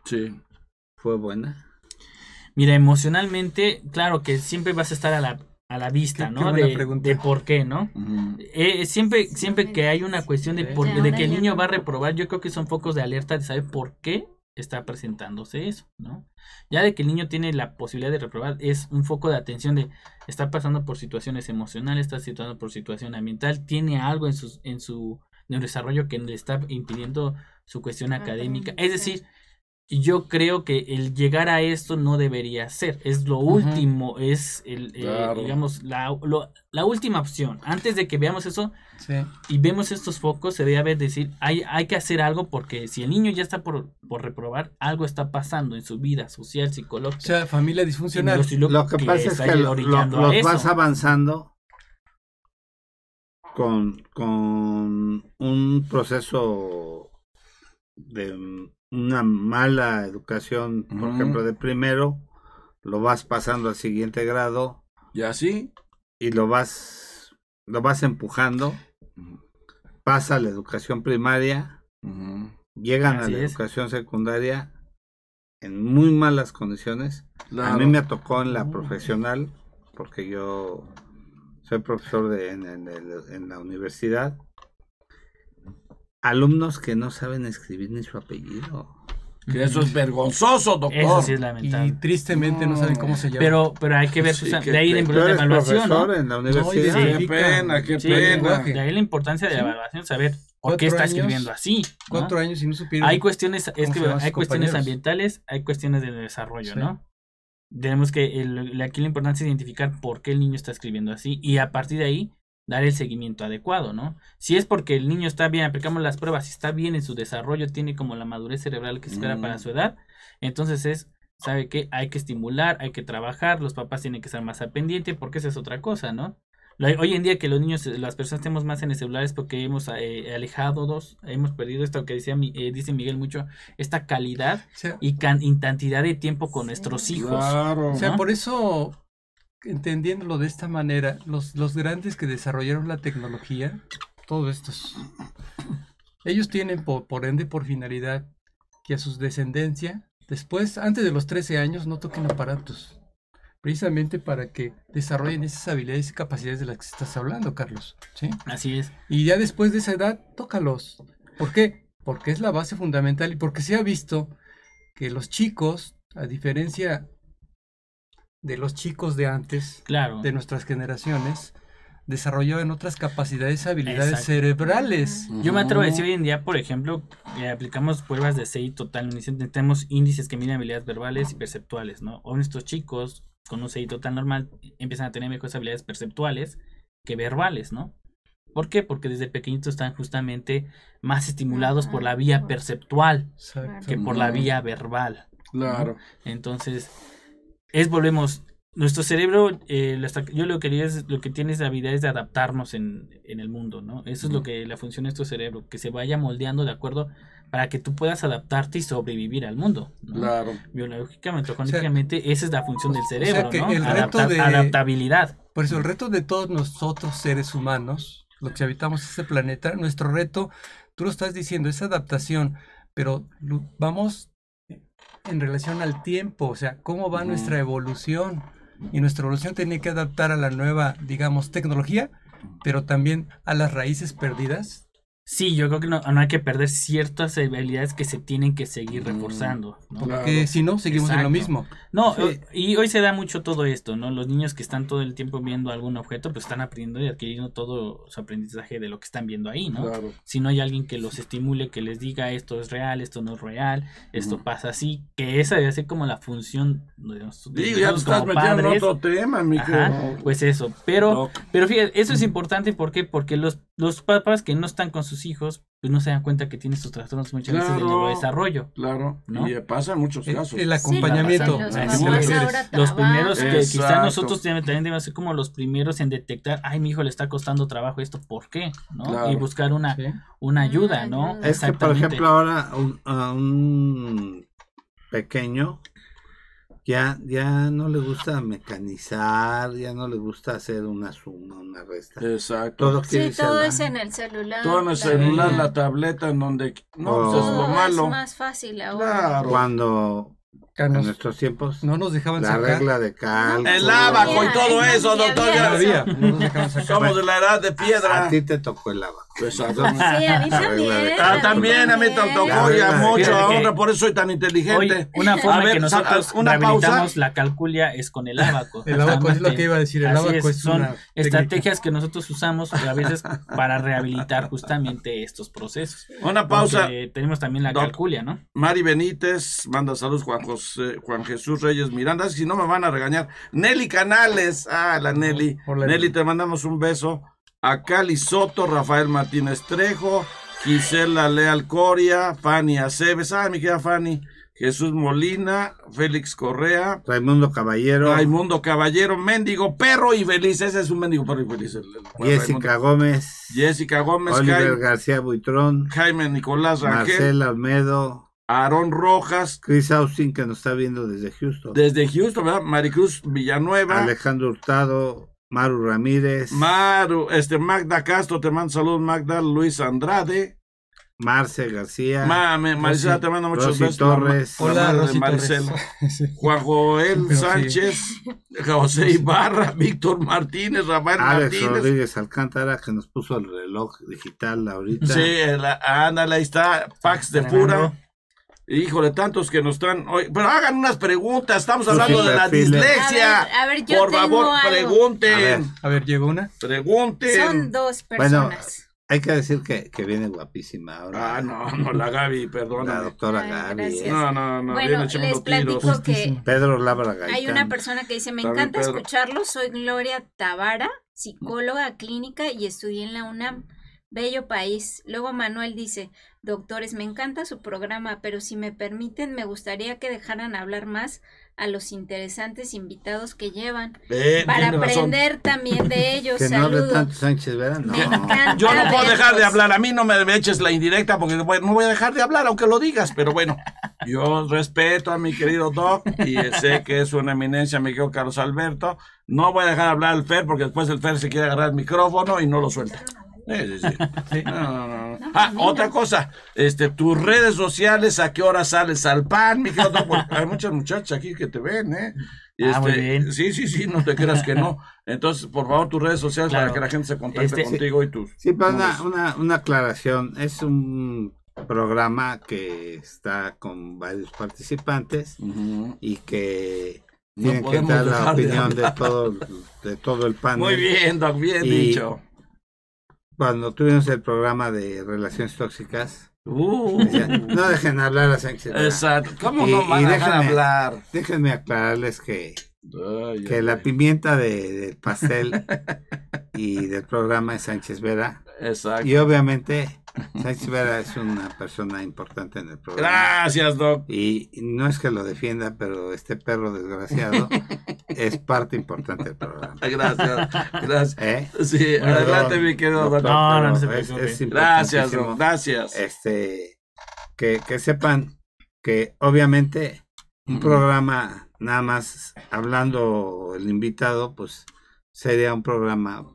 Speaker 4: Sí.
Speaker 2: ¿fue buena?
Speaker 5: Mira, emocionalmente, claro que siempre vas a estar a la, a la vista,
Speaker 3: Qué-
Speaker 5: ¿no?
Speaker 3: qué buena
Speaker 5: de,
Speaker 3: pregunta.
Speaker 5: de por qué, ¿no? Eh, siempre, siempre que hay una cuestión de, por- de que el niño va a reprobar, yo creo que son focos de alerta de saber por qué está presentándose eso, ¿no? Ya de que el niño tiene la posibilidad de reprobar, es un foco de atención de está pasando por situaciones emocionales, está pasando por situación ambiental, tiene algo en su, en su desarrollo que le está impidiendo su cuestión académica. Es decir, yo creo que el llegar a esto no debería ser. Es lo último, es el, eh,
Speaker 4: Claro.
Speaker 5: digamos, la, lo- la última opción. Antes de que veamos eso
Speaker 3: Sí.
Speaker 5: y vemos estos focos, se debe haber decir, hay, hay que hacer algo porque si el niño ya está por, por reprobar, algo está pasando en su vida social,
Speaker 3: O
Speaker 5: psicológica.
Speaker 3: sea, familia
Speaker 5: Y
Speaker 3: disfuncional.
Speaker 5: lo-
Speaker 2: Lo que pasa es que lo- los vas avanzando con, con un proceso de una mala educación, por ejemplo, de primero, lo vas pasando al siguiente grado
Speaker 4: ¿Y así?
Speaker 2: y lo vas, lo vas empujando, pasa a la educación primaria, llegan a la
Speaker 5: es.
Speaker 2: educación secundaria en muy malas condiciones. A mí me tocó en la profesional, porque yo soy profesor de, en, en el- en la universidad, alumnos que no saben escribir ni su apellido.
Speaker 4: Que eso es vergonzoso, doctor.
Speaker 5: Eso sí es
Speaker 3: Y
Speaker 5: lamentable.
Speaker 3: tristemente no saben cómo se llama.
Speaker 5: Pero, pero hay que ver,
Speaker 4: Sí,
Speaker 5: Susan, de ahí la importancia de la evaluación, ¿no?
Speaker 2: profesor en la universidad.
Speaker 3: y
Speaker 5: Sí.
Speaker 4: Qué
Speaker 3: identifica-
Speaker 4: pena, qué
Speaker 5: Sí,
Speaker 4: pena.
Speaker 3: lenguaje.
Speaker 5: De ahí la importancia de la evaluación, saber por qué está
Speaker 3: años,
Speaker 5: escribiendo así. ¿no?
Speaker 3: Cuatro años y no supieron.
Speaker 5: Hay cuestiones, es
Speaker 3: ¿Cómo
Speaker 5: que
Speaker 3: se llaman
Speaker 5: hay cuestiones ambientales, hay cuestiones de desarrollo,
Speaker 3: Sí.
Speaker 5: ¿no? Tenemos que, el- aquí la importancia es identificar por qué el niño está escribiendo así y a partir de ahí dar el seguimiento adecuado, ¿no? Si es porque el niño está bien, aplicamos las pruebas, si está bien en su desarrollo, tiene como la madurez cerebral que se espera
Speaker 4: Mm.
Speaker 5: para su edad, entonces es, ¿sabe qué? Hay que estimular, hay que trabajar, los papás tienen que estar más al pendiente porque esa es otra cosa, ¿no? Hoy en día que los niños, las personas estemos más en el celular es porque hemos eh, alejado dos, hemos perdido esto que decía, Mi- eh, dice Miguel mucho, esta calidad y, can- y cantidad de tiempo con nuestros hijos.
Speaker 4: Claro.
Speaker 3: o sea, por eso entendiéndolo de esta manera, los, los grandes que desarrollaron la tecnología, todos estos, ellos tienen por, por ende por finalidad que a sus descendencia, después, antes de los 13 años, no toquen aparatos. Precisamente para que desarrollen esas habilidades y capacidades de las que estás hablando, Carlos. ¿sí?
Speaker 5: Así es.
Speaker 3: Y ya después de esa edad, tócalos. ¿Por qué? Porque es la base fundamental y porque se ha visto que los chicos, a diferencia de los chicos de antes,
Speaker 5: Claro.
Speaker 3: de nuestras generaciones, desarrollaban otras capacidades y habilidades
Speaker 5: Exacto.
Speaker 3: cerebrales.
Speaker 5: Yo me atrevo a decir hoy en día, por ejemplo, que aplicamos pruebas de CI total, tenemos índices que miden habilidades verbales y perceptuales, ¿no? O nuestros chicos con un CI total normal empiezan a tener mejores habilidades perceptuales que verbales, ¿no? ¿Por qué? Porque desde pequeñitos están justamente más estimulados por la vía perceptual
Speaker 3: Exacto.
Speaker 5: que por la vía verbal.
Speaker 4: Claro.
Speaker 5: Entonces, es volvemos. Nuestro cerebro, eh, yo lo que diría es lo que tiene es la habilidad es de adaptarnos en, en el mundo, ¿no? Eso es lo que la función de nuestro cerebro, que se vaya moldeando de acuerdo para que tú puedas adaptarte y sobrevivir al mundo. ¿no?
Speaker 4: Claro.
Speaker 5: Biológicamente, antropológicamente, esa es la función del cerebro,
Speaker 3: que
Speaker 5: ¿no?
Speaker 3: el reto
Speaker 5: Adapta-
Speaker 3: de-
Speaker 5: Adaptabilidad.
Speaker 3: Por eso el reto de todos nosotros seres humanos, los que habitamos este planeta, nuestro reto, tú lo estás diciendo, es adaptación, pero vamos en relación al tiempo, o sea, cómo va nuestra evolución. Y nuestra evolución tiene que adaptar a la nueva, digamos, tecnología, pero también a las raíces perdidas.
Speaker 5: Sí, yo creo que no, no hay que perder ciertas habilidades que se tienen que seguir
Speaker 4: Mm,
Speaker 5: reforzando. ¿no?
Speaker 4: Claro.
Speaker 3: Que si no, seguimos en lo
Speaker 5: Exacto.
Speaker 3: mismo.
Speaker 5: No,
Speaker 2: Sí.
Speaker 5: y hoy se da mucho todo esto, ¿no? Los niños que están todo el tiempo viendo algún objeto, pues están aprendiendo y adquiriendo todo su aprendizaje de lo que están viendo ahí, ¿no?
Speaker 4: Claro.
Speaker 5: Si no hay alguien que los estimule, que les diga esto es real, esto no es real, esto pasa así, que esa debe ser como la función de nosotros
Speaker 4: Digo, ya estás metiendo en otro tema, mi
Speaker 5: Ajá,
Speaker 4: querido
Speaker 5: pues eso, pero, pero fíjate, eso es importante ¿por qué? porque los, los papás que no están con sus hijos, pues no se dan cuenta que tienen estos trastornos muchas veces del
Speaker 4: Claro.
Speaker 5: neurodesarrollo.
Speaker 4: Claro.
Speaker 5: ¿no?
Speaker 4: Y pasa en muchos casos.
Speaker 3: el acompañamiento.
Speaker 6: Sí, los
Speaker 5: primeros que
Speaker 6: trabajan.
Speaker 5: quizás
Speaker 4: Exacto.
Speaker 5: nosotros también también debemos ser como los primeros en detectar, ay, mi hijo le está costando trabajo esto, ¿por qué? ¿no?
Speaker 4: Claro.
Speaker 5: Y buscar una,
Speaker 3: Sí.
Speaker 5: una ayuda, ¿no?
Speaker 6: ayuda.
Speaker 2: Es que, por ejemplo, ahora un, a un pequeño ya, ya no le gusta mecanizar, ya no le gusta hacer una suma, una resta.
Speaker 4: Exacto.
Speaker 2: Todo
Speaker 6: Sí, todo es en el celular.
Speaker 4: Todo en el
Speaker 6: la
Speaker 4: celular, la tableta, en donde... No,
Speaker 2: Oh.
Speaker 4: pues es lo malo.
Speaker 6: es más fácil ahora.
Speaker 4: Claro.
Speaker 2: Cuando en nuestros tiempos
Speaker 3: no nos dejaban
Speaker 2: la
Speaker 3: sacar.
Speaker 2: regla de cálculo.
Speaker 4: El abaco y todo eso, doctor.
Speaker 3: Todavía, no nos dejaban sacar.
Speaker 4: Somos de la edad de
Speaker 2: A
Speaker 4: piedra.
Speaker 2: ti te tocó el abaco.
Speaker 4: Exactamente.
Speaker 6: Sí, a mí
Speaker 2: La
Speaker 6: también.
Speaker 4: Ah, también a mí te tocó
Speaker 2: La
Speaker 4: ya mucho. Ahora por eso soy tan
Speaker 5: Hoy,
Speaker 4: inteligente.
Speaker 5: una forma
Speaker 4: A ver,
Speaker 5: que nosotros
Speaker 4: una pausa.
Speaker 5: la calculia es con el abaco.
Speaker 3: El abaco es lo que iba a decir. El
Speaker 5: Así
Speaker 3: abaco
Speaker 5: es,
Speaker 3: es,
Speaker 5: son
Speaker 3: una
Speaker 5: estrategias que nosotros usamos a veces para rehabilitar justamente estos procesos.
Speaker 4: Una pausa.
Speaker 5: Porque tenemos también la
Speaker 4: Doc.
Speaker 5: calculia, ¿no?
Speaker 4: Mari Benítez, manda saludos Juan José, Juan Jesús Reyes Miranda, si no me van a regañar. Nelly Canales, ah, la Nelly.
Speaker 3: Hola,
Speaker 4: Nelly, te mandamos un beso. A Cali Soto, Rafael Martínez Trejo, Gisela Leal Coria, Fanny Aceves, ah, mi querida Fanny, Jesús Molina, Félix Correa,
Speaker 2: Raimundo Caballero,
Speaker 4: Raimundo Caballero, Mendigo Perro y Feliz, ese es un mendigo perro y feliz. el- el-
Speaker 2: Jessica
Speaker 4: Raimundo.
Speaker 2: Gómez,
Speaker 4: Jessica Gómez,
Speaker 2: Oliver
Speaker 4: Jaime,
Speaker 2: García Buitrón,
Speaker 4: Jaime Nicolás Rangel,
Speaker 2: Marcela Olmedo,
Speaker 4: Aarón Rojas,
Speaker 2: Chris Austin que nos está viendo desde Houston,
Speaker 4: Desde Houston, ¿verdad? Maricruz Villanueva.
Speaker 2: Alejandro Hurtado, Maru Ramírez,
Speaker 4: Maru, este, Magda Castro, te mando saludos, Magda, Luis Andrade.
Speaker 2: Marce García,
Speaker 4: Mame, Maricela,
Speaker 3: Rosy-
Speaker 4: te mando muchos
Speaker 2: Rosy
Speaker 4: besos.
Speaker 2: Torres.
Speaker 4: la ma- la
Speaker 3: Hola,
Speaker 4: madre de
Speaker 3: Rosy
Speaker 4: Maricel.
Speaker 3: Torres. Sí.
Speaker 4: Juan Joel
Speaker 3: Pero sí.
Speaker 4: Sánchez, José Ibarra, Víctor Martínez, Rafael
Speaker 2: Alex
Speaker 4: Martínez.
Speaker 2: Rodríguez Alcántara que nos puso el reloj digital ahorita.
Speaker 4: Sí, la- ándale, ahí está, Pax de Pura. Híjole, tantos que nos están. hoy- Pero hagan unas preguntas, estamos
Speaker 2: Sus
Speaker 4: hablando de la
Speaker 2: perfiles.
Speaker 4: dislexia.
Speaker 6: A ver, a ver, yo
Speaker 4: Por
Speaker 6: tengo
Speaker 4: favor,
Speaker 6: algo.
Speaker 2: A ver.
Speaker 4: pregunten.
Speaker 3: A ver, llegó una.
Speaker 4: Pregunten.
Speaker 6: Son dos
Speaker 2: Bueno,
Speaker 6: personas.
Speaker 2: hay que decir que, que viene guapísima ahora.
Speaker 4: Ah, no, no, la Gaby,
Speaker 2: La
Speaker 4: perdóname.
Speaker 2: doctora
Speaker 6: Ay,
Speaker 2: Gaby.
Speaker 6: gracias.
Speaker 2: ¿eh?
Speaker 4: No, no, no,
Speaker 6: Bueno,
Speaker 4: viene
Speaker 6: les
Speaker 4: tiros.
Speaker 6: platico que.
Speaker 2: Pedro Labra Gaitán.
Speaker 6: hay una persona que dice, me
Speaker 4: También
Speaker 6: encanta
Speaker 4: Pedro.
Speaker 6: escucharlo, soy Gloria Tavara, psicóloga clínica y estudié en la UNAM. Bello país. Luego Manuel dice, doctores, me encanta su programa, pero si me permiten, me gustaría que dejaran hablar más a los interesantes invitados que llevan,
Speaker 4: Eh,
Speaker 6: para
Speaker 4: razón.
Speaker 6: aprender también de ellos.
Speaker 2: Que no hable tanto Sánchez no.
Speaker 4: Yo no puedo dejar de hablar, a mí no me eches la indirecta porque no voy no voy a dejar de hablar aunque lo digas, pero bueno. Yo respeto a mi querido Doc y sé que es una eminencia, mi querido Carlos Alberto. No voy a dejar hablar al Fer porque después el Fer se quiere agarrar el micrófono y no lo suelta. Sí, sí, sí. No, no, no. Ah, otra cosa, este, tus redes sociales, ¿a qué hora sales al pan, mi querido hay muchas muchachas aquí que te ven, ¿eh? Y
Speaker 5: Ah, muy
Speaker 4: este,
Speaker 5: bien.
Speaker 4: Sí, sí, sí, no te creas que no. Entonces, por favor, tus redes sociales
Speaker 5: Claro.
Speaker 4: para que la gente se contacte
Speaker 5: Este-
Speaker 4: contigo y tus.
Speaker 2: Sí, pero una, una, una aclaración. Es un programa que está con varios participantes y que
Speaker 4: No
Speaker 2: tienen que
Speaker 4: podemos
Speaker 2: dar la
Speaker 4: de
Speaker 2: opinión de todo, de todo el panel.
Speaker 4: Muy bien, Doc, bien
Speaker 2: Y-
Speaker 4: dicho.
Speaker 2: Cuando tuvimos el programa de relaciones tóxicas,
Speaker 4: Uh,
Speaker 2: decían, no dejen hablar a Sánchez. Vera".
Speaker 4: exacto. ¿Cómo
Speaker 2: Y-
Speaker 4: no van
Speaker 2: y
Speaker 4: a
Speaker 2: déjame-
Speaker 4: hablar?
Speaker 2: Déjenme aclararles que,
Speaker 4: Ay,
Speaker 2: que
Speaker 4: ay,
Speaker 2: la pimienta de, del pastel y del programa es Sánchez Vera.
Speaker 4: Exacto.
Speaker 2: Y obviamente Sánchez Vera es una persona importante en el programa.
Speaker 4: Gracias, Doc.
Speaker 2: Y no es que lo defienda, pero este perro desgraciado es parte importante del programa.
Speaker 4: Gracias, gracias.
Speaker 2: ¿Eh?
Speaker 4: Sí, adelante, mi querido
Speaker 2: Doctor,
Speaker 4: Doc.
Speaker 5: No, no, no se
Speaker 2: es-
Speaker 4: Gracias, Doc, gracias.
Speaker 2: Este, que, que sepan que obviamente un programa nada más hablando el invitado, pues sería un programa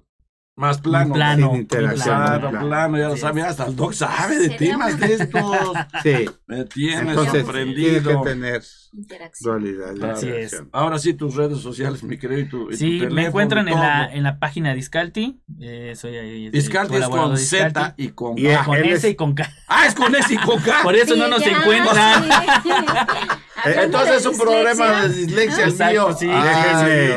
Speaker 4: Más plano.
Speaker 5: plano,
Speaker 2: sin interacción. plano.
Speaker 4: plano, ya lo sabía, hasta el Doc sabe de temas de estos.
Speaker 2: Sí,
Speaker 4: Me tienes
Speaker 2: entonces tiene
Speaker 4: sorprendido.
Speaker 2: que tener
Speaker 6: Interacción.
Speaker 2: dualidad.
Speaker 5: Así es.
Speaker 4: Ahora sí, tus redes sociales, mi querido, y tu, y tu
Speaker 5: Sí,
Speaker 4: teléfono
Speaker 5: me encuentran en la, en la página de Discalti. Eh, soy ahí.
Speaker 4: Discalti es con Z
Speaker 5: Discalti.
Speaker 4: y con
Speaker 2: Y
Speaker 4: K.
Speaker 5: Con
Speaker 2: Él
Speaker 5: S
Speaker 2: es-
Speaker 5: y con K.
Speaker 4: Ah, es con S y con K.
Speaker 5: Por eso no
Speaker 6: Sí,
Speaker 5: nos
Speaker 6: ya,
Speaker 5: encuentran.
Speaker 6: sí. Hablando
Speaker 4: Entonces es un problema de dislexia el mío.
Speaker 5: sí.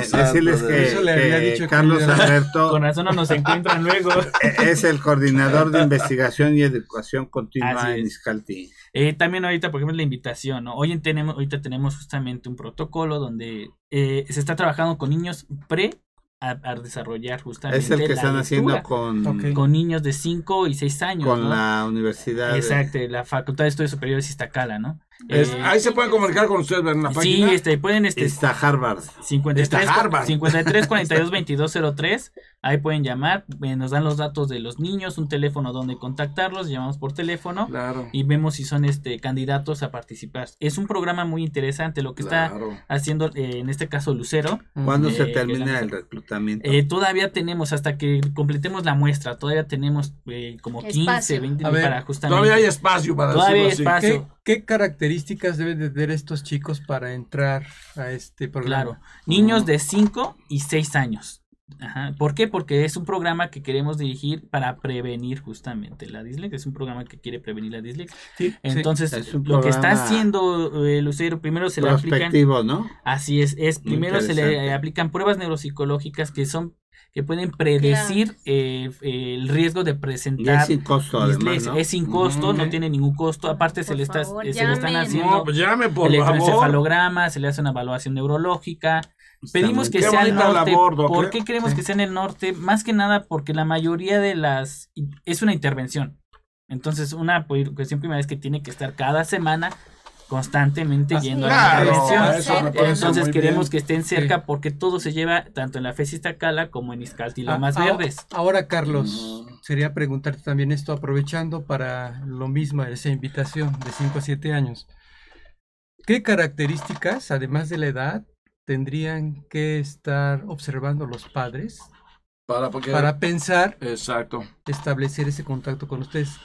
Speaker 4: Santo
Speaker 2: decirles
Speaker 4: de
Speaker 2: que.
Speaker 3: Eso le había
Speaker 2: que
Speaker 3: dicho
Speaker 2: Carlos Alberto
Speaker 5: Con razón no nos encuentran luego.
Speaker 2: es el coordinador de investigación y educación continua en
Speaker 5: es. Eh, también ahorita, por ejemplo, la invitación, ¿no? Hoy en tenemos, ahorita tenemos justamente un protocolo donde eh, se está trabajando con niños pre a, a desarrollar justamente
Speaker 2: Es el que
Speaker 5: la
Speaker 2: están haciendo con,
Speaker 5: con niños de 5 y 6 años,
Speaker 2: con
Speaker 5: ¿no?
Speaker 2: la universidad. de-
Speaker 5: Exacto, la Facultad de Estudios Superiores Iztacala, ¿no?
Speaker 4: Es-
Speaker 5: Eh,
Speaker 4: ahí se pueden comunicar con ustedes en la
Speaker 5: sí,
Speaker 4: página.
Speaker 5: este, pueden este,
Speaker 2: Está Harvard.
Speaker 5: 53,
Speaker 4: Está Harvard.
Speaker 5: 53 42 22 03. Ahí pueden llamar, eh, nos dan los datos de los niños, un teléfono donde contactarlos, llamamos por teléfono
Speaker 4: Claro.
Speaker 5: y vemos si son este candidatos a participar. Es un programa muy interesante lo que está haciendo eh, en este caso Lucero.
Speaker 2: ¿Cuándo
Speaker 5: Eh,
Speaker 2: se termina
Speaker 5: la-
Speaker 2: el reclutamiento?
Speaker 5: Eh, todavía tenemos hasta que completemos la muestra, todavía tenemos eh, como 15,
Speaker 6: Espacio.
Speaker 5: 20
Speaker 3: A ver,
Speaker 5: para justamente
Speaker 4: Todavía hay espacio para
Speaker 5: Todavía hay
Speaker 4: decirlo así.
Speaker 5: espacio.
Speaker 3: ¿Qué, qué características deben de tener estos chicos para entrar a este programa?
Speaker 5: Claro, niños de 5 y 6 años. Ajá. ¿Por qué? Porque es un programa que queremos dirigir para prevenir justamente la dislexia. Es un programa que quiere prevenir la dislexia.
Speaker 3: Sí, sí.
Speaker 5: Entonces,
Speaker 2: Es
Speaker 5: lo que está haciendo eh, Lucero, primero se le aplican.
Speaker 2: ¿no?
Speaker 5: Así es, es
Speaker 2: Muy
Speaker 5: primero se le aplican pruebas neuropsicológicas que son que pueden predecir eh, eh, el riesgo de
Speaker 2: Y es
Speaker 5: presentar
Speaker 2: sin costo, además,
Speaker 5: dislexia.
Speaker 2: ¿no?
Speaker 5: Es sin costo, no tiene ningún costo. Aparte se le está
Speaker 6: favor,
Speaker 5: eh, se le están haciendo
Speaker 4: No, pues llame, por favor.
Speaker 5: electroencefalograma, se le hace una evaluación neurológica. Pedimos que
Speaker 4: Qué
Speaker 5: sea el norte.
Speaker 4: labor, Doc,
Speaker 5: ¿Por qué queremos
Speaker 3: Sí.
Speaker 5: que sea en el norte? Más que nada porque la mayoría de las es una intervención. Entonces, una cuestión primera es que tiene que estar cada semana constantemente yendo
Speaker 4: claro,
Speaker 5: a la intervención. Entonces queremos
Speaker 4: bien.
Speaker 5: que estén cerca porque todo se lleva tanto en la FES Iztacala como en Izcalti y
Speaker 3: Ah,
Speaker 5: Lomas
Speaker 3: ah,
Speaker 5: Verdes.
Speaker 3: Ahora, Carlos,
Speaker 4: Mm.
Speaker 3: sería preguntarte también esto, aprovechando para lo mismo, esa invitación de 5 a 7 años. ¿Qué características, además de la edad, tendrían que estar observando los padres
Speaker 4: Para, porque...
Speaker 3: para pensar
Speaker 4: Exacto.
Speaker 3: establecer ese contacto con ustedes?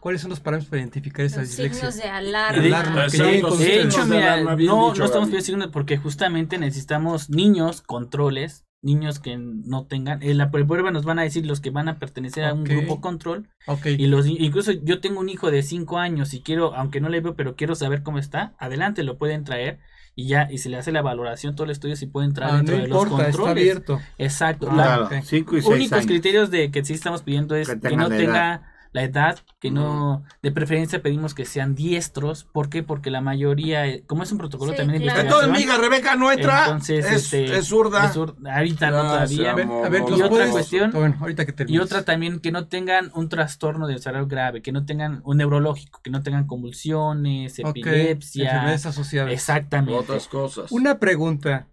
Speaker 3: ¿Cuáles son los parámetros para identificar esa
Speaker 6: Los
Speaker 3: dislexia?
Speaker 6: signos de
Speaker 5: De-
Speaker 6: alarma.
Speaker 3: Alarma, que.
Speaker 5: De hecho,
Speaker 4: Signos de
Speaker 5: mira,
Speaker 4: alarma,
Speaker 5: no,
Speaker 4: dicho,
Speaker 5: no estamos pidiendo signos porque justamente necesitamos niños, controles, niños que no tengan, en la prueba nos van a decir los que van a pertenecer a un grupo control
Speaker 3: Ok,
Speaker 5: y los incluso yo tengo un hijo de 5 años y quiero, aunque no le veo, pero quiero saber cómo está, adelante lo pueden traer y ya y se le hace la valoración todo el estudio si puede entrar
Speaker 3: Ah,
Speaker 5: dentro
Speaker 3: no
Speaker 5: de los
Speaker 3: importa, está
Speaker 5: controles.
Speaker 3: abierto.
Speaker 5: Exacto.
Speaker 3: Ah,
Speaker 5: La-
Speaker 2: Claro,
Speaker 3: ok.
Speaker 2: 5 y 6
Speaker 5: únicos
Speaker 2: años.
Speaker 5: criterios de que sí estamos pidiendo es
Speaker 2: Que
Speaker 5: que, no tenga la edad, que no, de preferencia pedimos que sean diestros, ¿por qué? Porque la mayoría, como es un protocolo
Speaker 6: Sí,
Speaker 5: también de
Speaker 6: claro.
Speaker 4: Entonces,
Speaker 5: investigación,
Speaker 4: miga, Rebeca no entra.
Speaker 5: entonces,
Speaker 4: es,
Speaker 5: este,
Speaker 4: es zurda.
Speaker 5: es zur- ahorita no
Speaker 4: Gracias,
Speaker 5: todavía.
Speaker 3: A ver, a ver,
Speaker 4: Y
Speaker 3: ¿los
Speaker 5: otra
Speaker 3: puedes-
Speaker 5: cuestión-
Speaker 3: Bueno, ahorita que
Speaker 5: Y otra también que no tengan un trastorno de desarrollo grave, que no tengan un neurológico, que no tengan convulsiones,
Speaker 3: Ok,
Speaker 5: epilepsia.
Speaker 3: enfermedades asociadas.
Speaker 5: Exactamente.
Speaker 4: Otras cosas.
Speaker 3: Una pregunta.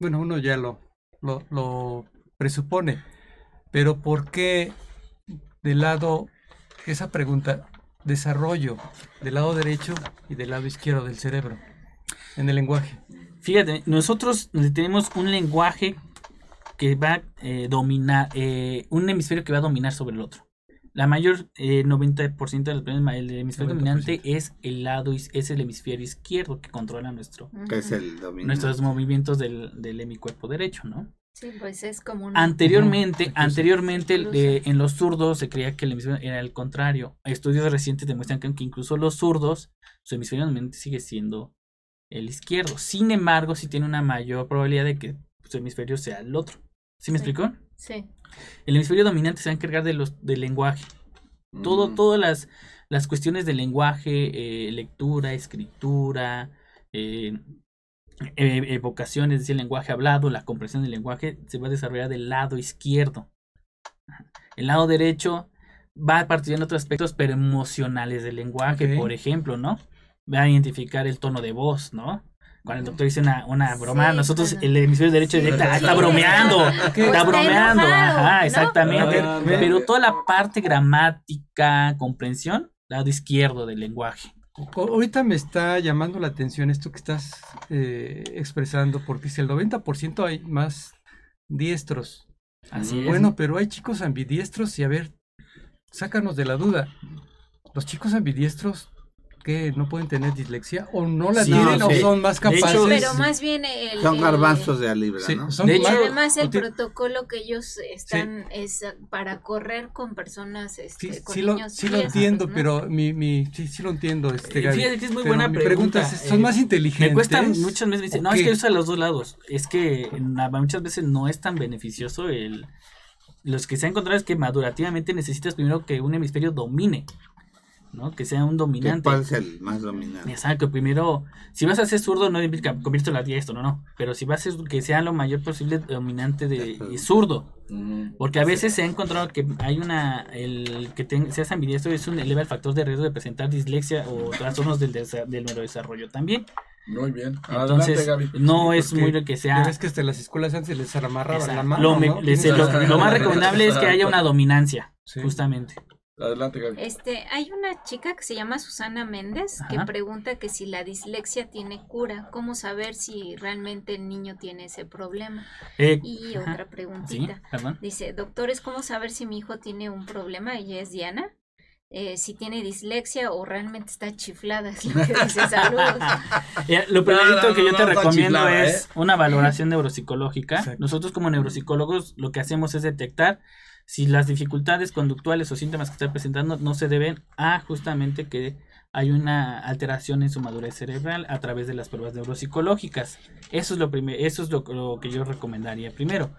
Speaker 3: Bueno, uno ya lo, lo, lo presupone. Pero ¿por qué de lado esa pregunta? desarrollo del lado derecho y del lado izquierdo del cerebro en el lenguaje?
Speaker 5: Fíjate, nosotros tenemos un lenguaje que va a eh, dominar, eh, un hemisferio que va a dominar sobre el otro. La mayor eh, 90% de los problemas, el hemisferio
Speaker 3: 90%.
Speaker 5: dominante es el lado, es el hemisferio izquierdo que controla nuestro,
Speaker 2: es el dominante.
Speaker 5: nuestros movimientos del, del hemicuerpo derecho, ¿no?
Speaker 6: Sí, pues es como una...
Speaker 5: Anteriormente, anteriormente eh, en los zurdos se creía que el hemisferio era el contrario. Estudios recientes demuestran que, que incluso los zurdos, su hemisferio dominante sigue siendo el izquierdo. Sin embargo, sí tiene una mayor probabilidad de que su hemisferio sea el otro. ¿Sí me
Speaker 6: Sí.
Speaker 5: explicó?
Speaker 6: Sí.
Speaker 5: El hemisferio dominante se va a encargar de los del lenguaje. Todo, todas las, las cuestiones de lenguaje, eh, lectura, escritura, eh, evocación, es decir, el lenguaje hablado, la comprensión del lenguaje, se va a desarrollar del lado izquierdo. El lado derecho va a partir en otros aspectos, pero emocionales del lenguaje, por ejemplo, ¿no? Va a identificar el tono de voz, ¿no? Cuando el doctor dice una, una broma,
Speaker 6: Sí,
Speaker 5: nosotros,
Speaker 6: claro.
Speaker 5: el hemisferio derecho directa, "Ah, está bromeando, está bromeando, ajá,
Speaker 6: ¿no?
Speaker 5: exactamente.
Speaker 4: Ah,
Speaker 5: Pero toda la parte gramática, comprensión, lado izquierdo del lenguaje.
Speaker 3: Ahorita me está llamando la atención esto que estás eh, expresando, porque si el 90% hay más diestros.
Speaker 5: Así es.
Speaker 3: Bueno, pero hay chicos ambidiestros y a ver, sácanos de la duda. ¿Los chicos ambidiestros que no pueden tener dislexia o no la
Speaker 5: Sí,
Speaker 3: tienen o
Speaker 2: sí.
Speaker 3: son más
Speaker 5: hecho,
Speaker 3: capaces?
Speaker 6: Pero más bien el...
Speaker 2: Son garbanzos de a libra,
Speaker 3: Sí,
Speaker 2: ¿no?
Speaker 3: son
Speaker 5: De
Speaker 6: Y
Speaker 5: hecho,
Speaker 3: más-
Speaker 6: además el protocolo que ellos están es para correr con personas, este,
Speaker 3: Sí,
Speaker 6: con
Speaker 3: sí lo,
Speaker 6: niños
Speaker 3: sí lo entiendo,
Speaker 6: ¿no?
Speaker 3: pero mi, mi, sí, sí lo entiendo, este,
Speaker 5: Eh,
Speaker 3: Gaby.
Speaker 5: fíjate que es muy buena
Speaker 3: mi
Speaker 5: pregunta,
Speaker 3: es, ¿son
Speaker 5: eh,
Speaker 3: más inteligentes?
Speaker 5: Me cuesta muchas veces decir,
Speaker 3: ¿O
Speaker 5: no, es que usa los dos lados. Es que muchas veces no es tan beneficioso el... Los que se han encontrado es que madurativamente necesitas primero que un hemisferio domine, ¿no? Que sea un
Speaker 2: ¿Qué-
Speaker 5: dominante.
Speaker 2: ¿Cuál es el más dominante?
Speaker 5: Exacto, primero, si vas a ser zurdo no implica conviértelo a diestro, no, no. Pero si vas a ser que sea lo mayor posible dominante de y zurdo.
Speaker 4: Mm.
Speaker 5: Porque a veces se ha encontrado que hay una, el que ten- seas ambidiestro es un eleva el factor de riesgo de presentar dislexia o trastornos del, desa- del neurodesarrollo también.
Speaker 4: Muy bien. Adelante,
Speaker 5: Entonces,
Speaker 4: Gaby.
Speaker 5: no es
Speaker 3: porque
Speaker 5: muy lo que
Speaker 3: Ya
Speaker 5: sea.
Speaker 3: ves que hasta las escuelas antes se les amarraban la mano,
Speaker 5: lo, me-
Speaker 3: ¿no?
Speaker 5: les- lo-
Speaker 3: razón.
Speaker 5: lo más recomendable es que haya una dominancia,
Speaker 3: Sí.
Speaker 5: justamente.
Speaker 4: Adelante, Gaby.
Speaker 6: Este, hay una chica que se llama Susana Méndez que pregunta que si la dislexia tiene cura, cómo saber si realmente el niño tiene ese problema.
Speaker 5: Eh,
Speaker 6: Y
Speaker 5: ajá.
Speaker 6: otra preguntita. Dice, doctores, ¿cómo saber si mi hijo tiene un problema? Ella es Diana. Eh, si tiene dislexia o realmente está chiflada, es lo que dice saludos.
Speaker 5: Eh, lo primerito
Speaker 4: no,
Speaker 5: que yo
Speaker 4: no,
Speaker 5: te recomiendo
Speaker 4: chiflada,
Speaker 5: es una valoración neuropsicológica.
Speaker 3: Exacto.
Speaker 5: Nosotros como neuropsicólogos lo que hacemos es detectar si las dificultades conductuales o síntomas que está presentando no se deben a justamente que hay una alteración en su madurez cerebral a través de las pruebas neuropsicológicas. Eso es lo eso es lo, que yo recomendaría primero.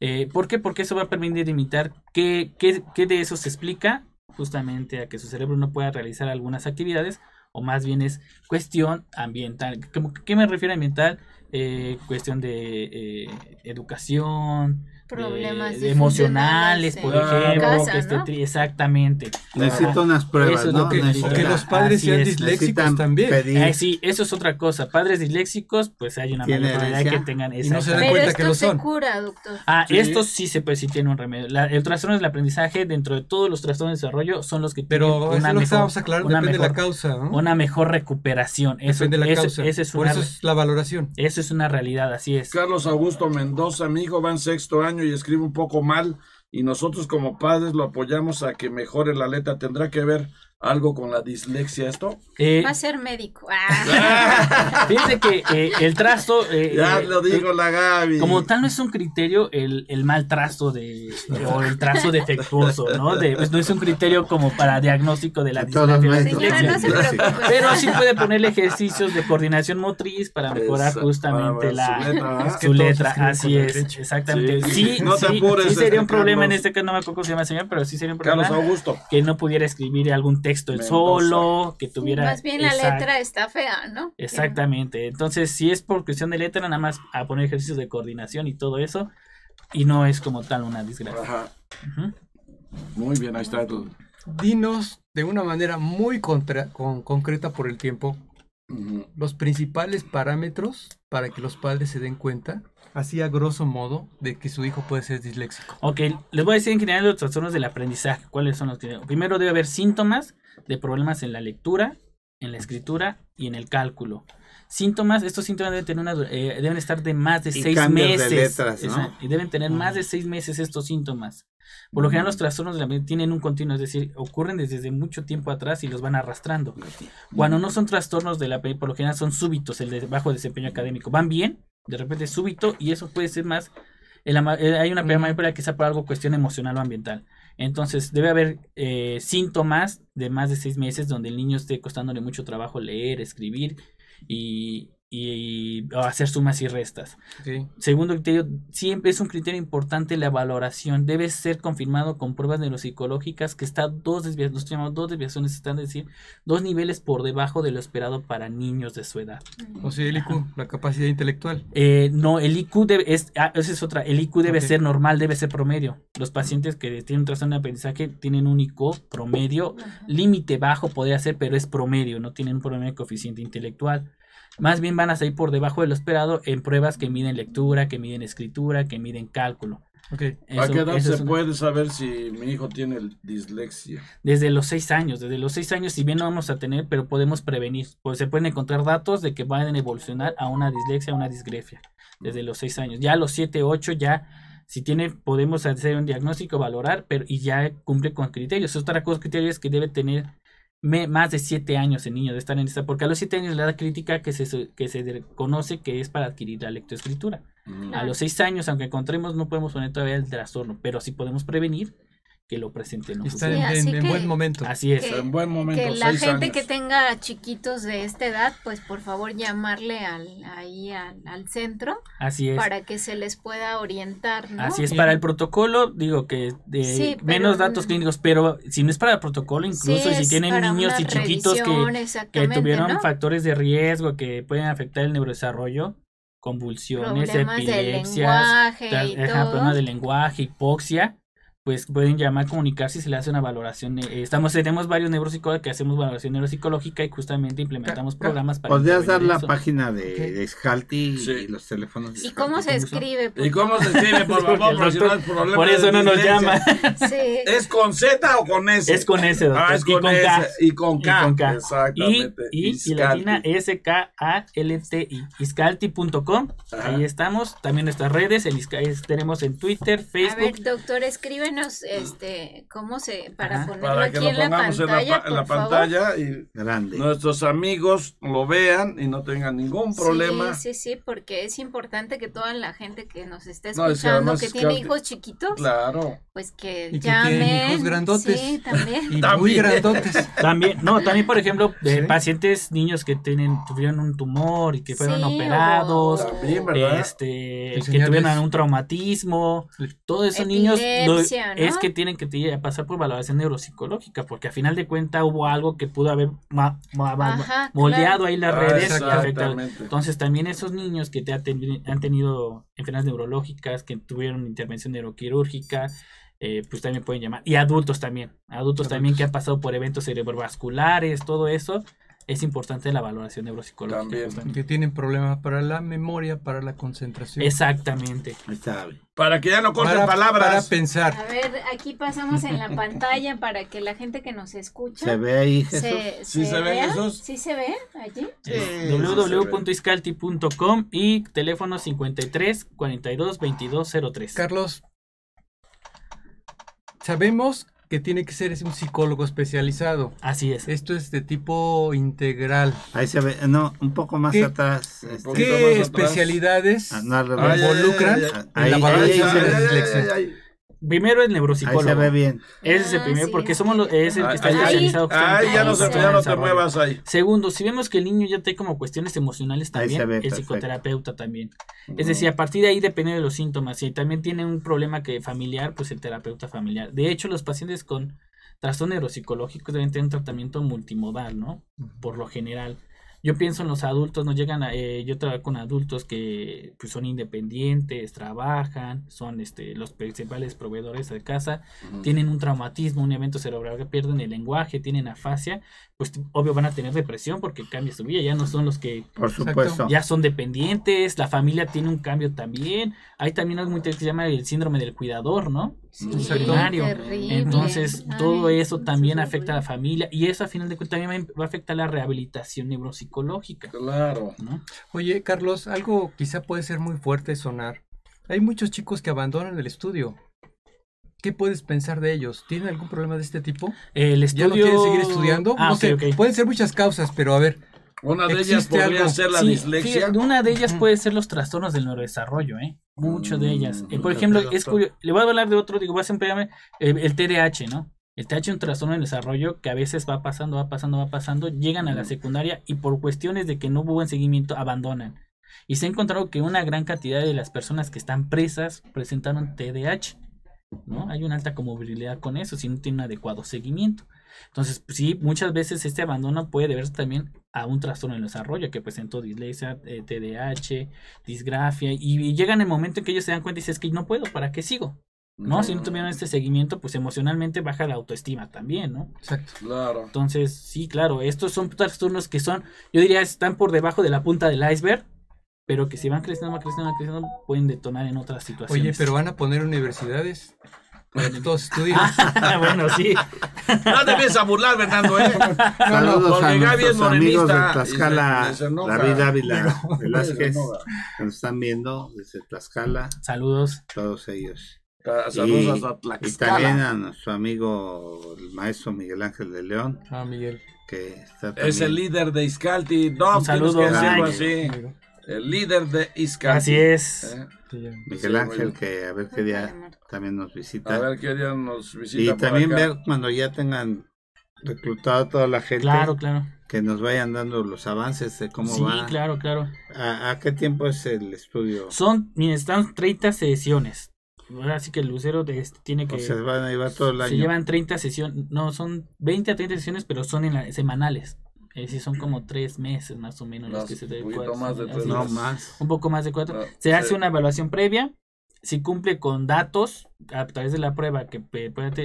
Speaker 5: Eh, ¿Por qué? Porque eso va a permitir imitar qué, qué, qué de eso se explica justamente a que su cerebro no pueda realizar algunas actividades o más bien es cuestión ambiental. ¿Cómo- ¿Qué me refiero a ambiental? Eh, cuestión de eh, educación,
Speaker 6: Problemas
Speaker 5: de emocionales, por ejemplo.
Speaker 6: casa,
Speaker 5: que esté
Speaker 6: ¿no?
Speaker 5: tri- exactamente.
Speaker 2: Necesito unas pruebas,
Speaker 5: Eso es
Speaker 2: ¿no?
Speaker 5: lo que-
Speaker 2: Necesito-
Speaker 3: O que los
Speaker 5: Así
Speaker 3: padres sean
Speaker 5: es.
Speaker 3: disléxicos
Speaker 2: necesitan
Speaker 3: también.
Speaker 5: Eh, sí, eso es otra cosa. Padres disléxicos, pues hay una
Speaker 2: ¿Tiene
Speaker 5: mayor probabilidad de que tengan
Speaker 3: Y no se dan cuenta
Speaker 6: esto
Speaker 3: que lo
Speaker 6: se
Speaker 3: son.
Speaker 6: cura, doctor.
Speaker 5: Ah,
Speaker 4: Sí.
Speaker 5: estos sí se pues sí tienen un remedio. La- el trastorno del aprendizaje dentro de todos los trastornos de desarrollo son los que
Speaker 3: Pero
Speaker 5: tienen una mejor,
Speaker 3: aclarando,
Speaker 5: una
Speaker 3: depende de la
Speaker 5: mejor-
Speaker 3: causa, ¿no?
Speaker 5: una mejor recuperación. Eso,
Speaker 3: Depende de la
Speaker 5: eso-
Speaker 3: causa.
Speaker 5: eso es
Speaker 3: Por
Speaker 5: una,
Speaker 3: eso es la valoración.
Speaker 5: eso es una realidad, así es.
Speaker 4: Carlos Augusto Mendoza, mi hijo va en sexto año y escribe un poco mal y nosotros como padres lo apoyamos a que mejore la letra. ¿Tendrá que ver algo con la dislexia esto?
Speaker 5: Eh,
Speaker 6: Va a ser médico. Ah.
Speaker 5: fíjense que eh, el trasto... eh,
Speaker 4: Ya
Speaker 5: eh,
Speaker 4: lo digo la Gaby.
Speaker 5: Como tal no es un criterio el, el mal trazo de, o el trazo defectuoso, ¿no? De, pues, no es un criterio como para diagnóstico de la dislexia.
Speaker 6: Señora, no se preocupe.
Speaker 5: Pero sí puede ponerle ejercicios de coordinación motriz para mejorar
Speaker 4: Esa-
Speaker 5: justamente
Speaker 4: para
Speaker 5: la,
Speaker 4: su letra.
Speaker 3: Es que
Speaker 5: su letra, así es, exactamente.
Speaker 4: Sí.
Speaker 5: Sí,
Speaker 4: No te
Speaker 5: sí,
Speaker 4: apures,
Speaker 5: sí sería un problema en
Speaker 4: Carlos.
Speaker 5: este caso, no me acuerdo cómo se llama el señor, pero sí sería un
Speaker 4: Carlos
Speaker 5: problema
Speaker 4: Augusto.
Speaker 5: que no pudiera escribir algún texto él
Speaker 4: Mendoza.
Speaker 5: solo, que tuviera...
Speaker 6: Más bien la letra está fea, ¿no?
Speaker 5: Exactamente. Entonces, si es por cuestión de letra, nada más a poner ejercicios de coordinación y todo eso, y no es como tal una desgracia.
Speaker 4: Ajá. Muy bien, ahí está. el-
Speaker 3: Dinos de una manera muy contra- con- concreta por el tiempo. Los principales parámetros para que los padres se den cuenta así a grosso modo, de que su hijo puede ser disléxico?
Speaker 5: Ok, les voy a decir en general los trastornos del aprendizaje. ¿Cuáles son los que... Primero debe haber síntomas de problemas en la lectura, en la escritura y en el cálculo. Síntomas, estos síntomas deben, tener una, eh, deben estar de más de
Speaker 2: Y
Speaker 5: seis
Speaker 2: cambios de
Speaker 5: meses.
Speaker 2: letras, ¿no?
Speaker 5: Y deben tener más de seis meses estos síntomas. Por lo general los trastornos de la mente tienen un continuo, es decir, ocurren desde, mucho tiempo atrás y los van arrastrando. Cuando no son trastornos de la mente, por lo general son súbitos, el de bajo desempeño académico. Van bien, de repente súbito, y eso puede ser más. la ma- eh, hay una mayor que sea por algo cuestión emocional o ambiental. Entonces, debe haber eh, síntomas de más de seis meses donde el niño esté costándole mucho trabajo leer, escribir y, y- o hacer sumas y restas. Segundo criterio, siempre es un criterio importante la valoración. Debe ser confirmado con pruebas neuropsicológicas que está dos desviaciones, los llamamos dos desviaciones, están es decir, dos niveles por debajo de lo esperado para niños de su edad.
Speaker 3: O sea, el IQ, la capacidad intelectual.
Speaker 5: Eh, no, el IQ debe, es, ah, esa es otra, el IQ debe ser normal, debe ser promedio. Los pacientes que tienen un trastorno de aprendizaje tienen un IQ promedio, límite bajo podría ser, pero es promedio, no tienen un promedio de coeficiente intelectual. Más bien van a salir por debajo de lo esperado en pruebas que miden lectura, que miden escritura, que miden cálculo.
Speaker 3: Ok.
Speaker 4: ¿A
Speaker 5: Eso-
Speaker 4: qué edad se
Speaker 5: una-
Speaker 4: puede saber si mi hijo tiene dislexia?
Speaker 5: Desde los seis años, desde los seis años, si bien no vamos a tener, pero podemos prevenir. Pues se pueden encontrar datos de que van a evolucionar a una dislexia, a una disgrefia, desde los seis años. Ya a los siete, ocho, ya, si tiene, podemos hacer un diagnóstico, valorar, pero y ya cumple con criterios. Otra cosa, criterio es que debe tener me- más de siete años el niño de estar en esta, porque a los siete años la edad crítica que se, que se conoce que es para adquirir la lectoescritura.
Speaker 4: Mm.
Speaker 5: A los seis años, aunque encontremos, no podemos poner todavía el trastorno, pero sí podemos prevenir que lo presente en un
Speaker 3: Está
Speaker 5: futuro.
Speaker 3: en, en- en
Speaker 6: que-
Speaker 3: buen momento.
Speaker 5: Así es.
Speaker 6: que-
Speaker 4: En buen momento,
Speaker 6: que la gente
Speaker 4: años.
Speaker 6: que tenga chiquitos de esta edad, pues por favor llamarle al, ahí al, al centro
Speaker 5: Así es.
Speaker 6: para que se les pueda orientar, ¿no?
Speaker 5: Así es, para el protocolo, digo que de
Speaker 6: Sí,
Speaker 5: menos
Speaker 6: no-
Speaker 5: datos clínicos, pero si no es para el protocolo, incluso
Speaker 6: Sí,
Speaker 5: si tienen niños y chiquitos que, que tuvieron
Speaker 6: ¿no?
Speaker 5: factores de riesgo que pueden afectar el neurodesarrollo, convulsiones,
Speaker 6: Problemas
Speaker 5: epilepsias,
Speaker 6: lenguaje
Speaker 5: tra-
Speaker 6: y
Speaker 5: ajá,
Speaker 6: todo.
Speaker 5: problemas de lenguaje, hipoxia, pues pueden llamar, comunicarse y se le hace una valoración. eh, estamos, tenemos varios neuropsicólogos que hacemos valoración neuropsicológica y justamente implementamos programas para...
Speaker 2: ¿Podrías dar la
Speaker 5: eso.
Speaker 2: página de,
Speaker 3: Ok.
Speaker 2: de Scalti
Speaker 4: Sí.
Speaker 2: y los teléfonos? de
Speaker 6: ¿Y cómo se escribe?
Speaker 4: ¿Y cómo se escribe, por favor? si no
Speaker 5: eso no nos llama.
Speaker 6: Sí.
Speaker 4: ¿Es con Z o con S?
Speaker 5: Es con S, doctor.
Speaker 4: Ah, es
Speaker 5: y
Speaker 4: con,
Speaker 5: con
Speaker 4: S.
Speaker 5: K.
Speaker 4: Y con
Speaker 5: Y
Speaker 4: K.
Speaker 5: con K. Y,
Speaker 4: Exactamente.
Speaker 5: y, y latina S-K-A-L-T-I. Iscalti.com. Ahí estamos. También nuestras redes. El tenemos en Twitter,
Speaker 6: A
Speaker 5: Facebook.
Speaker 6: ver, doctor, escríbenos este, cómo se, para
Speaker 5: Ajá.
Speaker 6: ponerlo
Speaker 4: Para que
Speaker 6: aquí
Speaker 4: lo
Speaker 6: en la
Speaker 4: pongamos en la,
Speaker 6: pantalla,
Speaker 4: en la pantalla y
Speaker 2: Grande.
Speaker 4: nuestros amigos lo vean y no tengan ningún problema.
Speaker 6: Sí, sí, sí, porque es importante que toda la gente que nos está
Speaker 4: No, es que
Speaker 6: escuchando,
Speaker 4: además
Speaker 6: que
Speaker 4: es
Speaker 6: tiene
Speaker 4: que-
Speaker 6: hijos chiquitos,
Speaker 4: Claro.
Speaker 6: pues que
Speaker 3: Y que
Speaker 6: llamen.
Speaker 3: tienen hijos grandotes.
Speaker 6: Sí, también.
Speaker 3: Y muy
Speaker 4: También.
Speaker 3: grandotes.
Speaker 5: También, no, también, por ejemplo, de
Speaker 3: Sí.
Speaker 5: pacientes, niños que tienen, tuvieron un tumor y que fueron
Speaker 6: Sí,
Speaker 5: operados.
Speaker 6: o-
Speaker 4: También, ¿verdad?
Speaker 5: Este, que tuvieron un traumatismo, todos esos niños es que tienen que pasar por valoración neuropsicológica, porque a final de cuentas hubo algo que pudo haber ma- ma- ma-
Speaker 6: Ajá,
Speaker 5: moldeado
Speaker 6: claro.
Speaker 5: ahí las
Speaker 4: Ah,
Speaker 5: redes.
Speaker 4: Exactamente.
Speaker 5: Entonces también esos niños que te ha han tenido enfermedades neurológicas, que tuvieron intervención neuroquirúrgica, eh, pues también pueden llamar. Y adultos también, adultos también que han pasado por eventos cerebrovasculares, todo eso, es importante la valoración neuropsicológica.
Speaker 4: También.
Speaker 5: justamente.
Speaker 3: Que tienen problemas para la memoria, para la concentración.
Speaker 5: Exactamente.
Speaker 2: Ahí está.
Speaker 4: Para que ya no corten
Speaker 3: para, para
Speaker 4: palabras.
Speaker 3: pensar.
Speaker 6: A ver, aquí pasamos en la pantalla para que la gente que nos escucha
Speaker 2: ¿Se ve ahí, Jesús?
Speaker 6: se,
Speaker 4: ¿Sí se ve,
Speaker 6: vea.
Speaker 4: Jesús?
Speaker 6: ¿Sí se ve allí?
Speaker 4: Sí
Speaker 5: www.iscalti.com y teléfono 53 42 22 03.
Speaker 3: Carlos, sabemos que tiene que ser un psicólogo especializado.
Speaker 5: Así es.
Speaker 3: Esto es de tipo integral.
Speaker 2: Ahí se ve. No, un poco más
Speaker 3: ¿Qué?
Speaker 2: atrás. Este,
Speaker 3: ¿Qué
Speaker 4: más
Speaker 3: especialidades
Speaker 2: ah,
Speaker 3: involucran
Speaker 4: ay, ay,
Speaker 3: en
Speaker 2: ay.
Speaker 3: la valoración de la dislexia?
Speaker 5: Primero el
Speaker 2: Ahí
Speaker 5: neuropsicólogo.
Speaker 2: se ve bien.
Speaker 5: Ese es el
Speaker 6: Ah,
Speaker 5: primero
Speaker 6: sí,
Speaker 5: porque
Speaker 6: es
Speaker 5: somos
Speaker 6: que-
Speaker 5: lo- es el que está especializado justamente
Speaker 4: ya
Speaker 5: en
Speaker 4: no, se, ya no te muevas ahí.
Speaker 5: Segundo, si vemos que el niño ya tiene como cuestiones emocionales
Speaker 2: Ahí
Speaker 5: también,
Speaker 2: ve,
Speaker 5: el
Speaker 2: perfecto.
Speaker 5: psicoterapeuta también. Es decir, a partir de ahí depende de los síntomas. Si también tiene un problema que familiar, pues el terapeuta familiar. De hecho, los pacientes con trastorno neuropsicológico deben tener un tratamiento multimodal, ¿no? Por lo general. Yo pienso en los adultos, nos llegan a, eh, yo trabajo con adultos que pues, son independientes, trabajan, son este, los principales proveedores de casa, tienen un traumatismo, un evento cerebral que pierden el lenguaje, tienen afasia, pues obvio van a tener depresión porque cambia su vida, ya no son los que
Speaker 2: Por supuesto.
Speaker 5: ya son dependientes, la familia tiene un cambio también. Hay también algo muy interesante que se llama el síndrome del cuidador, ¿no?
Speaker 6: Sí, terrible.
Speaker 5: Entonces,
Speaker 6: Ay,
Speaker 5: todo eso también
Speaker 6: sí,
Speaker 5: afecta a la familia y eso a final de cuentas también va a afectar la rehabilitación neuropsicológica,
Speaker 4: Claro.
Speaker 5: ¿no?
Speaker 3: Oye, Carlos, algo quizá puede ser muy fuerte sonar. Hay muchos chicos que abandonan el estudio. ¿Qué puedes pensar de ellos? ¿Tienen algún problema de este tipo?
Speaker 5: El
Speaker 3: ¿Ya
Speaker 5: estudio...
Speaker 3: no quieren seguir estudiando?
Speaker 5: Ah,
Speaker 3: no sé,
Speaker 5: ok.
Speaker 3: pueden ser muchas causas, pero a ver,
Speaker 4: Una de ellas
Speaker 3: ¿Existe
Speaker 4: podría
Speaker 3: algo?
Speaker 4: ser la
Speaker 5: Sí,
Speaker 4: dislexia.
Speaker 5: fíjate, una de ellas puede ser los trastornos del neurodesarrollo, ¿eh? Muchas de ellas. Eh, por
Speaker 2: Mm,
Speaker 5: ejemplo, es curio- le voy a hablar de otro, digo, voy a siempre llamarme, eh, el TDAH, ¿no? El TDAH es un trastorno del desarrollo que a veces va pasando, va pasando, va pasando, llegan a la secundaria y por cuestiones de que no hubo buen seguimiento abandonan. Y se ha encontrado que una gran cantidad de las personas que están presas presentaron TDAH, ¿no? Hay una alta comorbilidad con eso si no tiene un adecuado seguimiento. Entonces, pues, sí, muchas veces este abandono puede deberse también a un trastorno del desarrollo que presentó dislexia, eh, TDAH, disgrafia, y, y llegan el momento en que ellos se dan cuenta y dicen, es que no puedo, ¿para qué sigo? ¿No? Si no tuvieron este seguimiento, pues emocionalmente baja la autoestima también, ¿no?
Speaker 3: exacto.
Speaker 4: Claro.
Speaker 5: Entonces, sí, claro, estos son trastornos que son, yo diría, están por debajo de la punta del iceberg, pero que si van creciendo, van creciendo, van creciendo, pueden detonar en otras situaciones.
Speaker 3: Oye, pero van a poner universidades para que todos estudien.
Speaker 5: bueno, sí.
Speaker 4: No te empieces a burlar, Fernando, ¿eh?
Speaker 2: Saludos
Speaker 4: porque
Speaker 2: a
Speaker 4: Gaby es
Speaker 2: nuestros amigos de
Speaker 4: morenista
Speaker 2: Tlaxcala. David Ávila Velázquez, que nos están viendo desde Tlaxcala,
Speaker 5: Saludos.
Speaker 2: todos ellos.
Speaker 4: Saludos
Speaker 2: Y-
Speaker 4: hasta
Speaker 2: Y
Speaker 4: Tlaxcala.
Speaker 2: también a nuestro amigo, el maestro Miguel Ángel de León,
Speaker 3: Ah, Miguel.
Speaker 2: que está
Speaker 4: Es el
Speaker 2: también-
Speaker 4: líder de Iscalti. No,
Speaker 5: Un saludo,
Speaker 4: que así. El líder de Iscalti.
Speaker 5: Así es.
Speaker 4: ¿Eh?
Speaker 2: Miguel
Speaker 4: Sí,
Speaker 2: Ángel, que a ver qué día también nos visita.
Speaker 4: A ver qué día nos visita.
Speaker 2: y también
Speaker 4: acá.
Speaker 2: ver cuando ya tengan reclutado a toda la gente,
Speaker 5: Claro, claro.
Speaker 2: que nos vayan dando los avances de cómo
Speaker 5: sí,
Speaker 2: va.
Speaker 5: claro, claro.
Speaker 2: ¿A, a qué tiempo es el estudio?
Speaker 5: Son, miren, están 30 sesiones. Ahora sí que el lucero de este tiene que...
Speaker 2: O se van a llevar todo el
Speaker 5: se
Speaker 2: año.
Speaker 5: llevan 30 sesiones, no, son 20 a 30 sesiones, pero son en la- semanales. Es decir, son como tres meses más o menos los que se
Speaker 4: un
Speaker 5: deben
Speaker 4: poquito más de tres
Speaker 2: No más.
Speaker 5: Un poco más de cuatro. Se
Speaker 4: sí.
Speaker 5: hace una evaluación previa. Si cumple con datos a través de la prueba que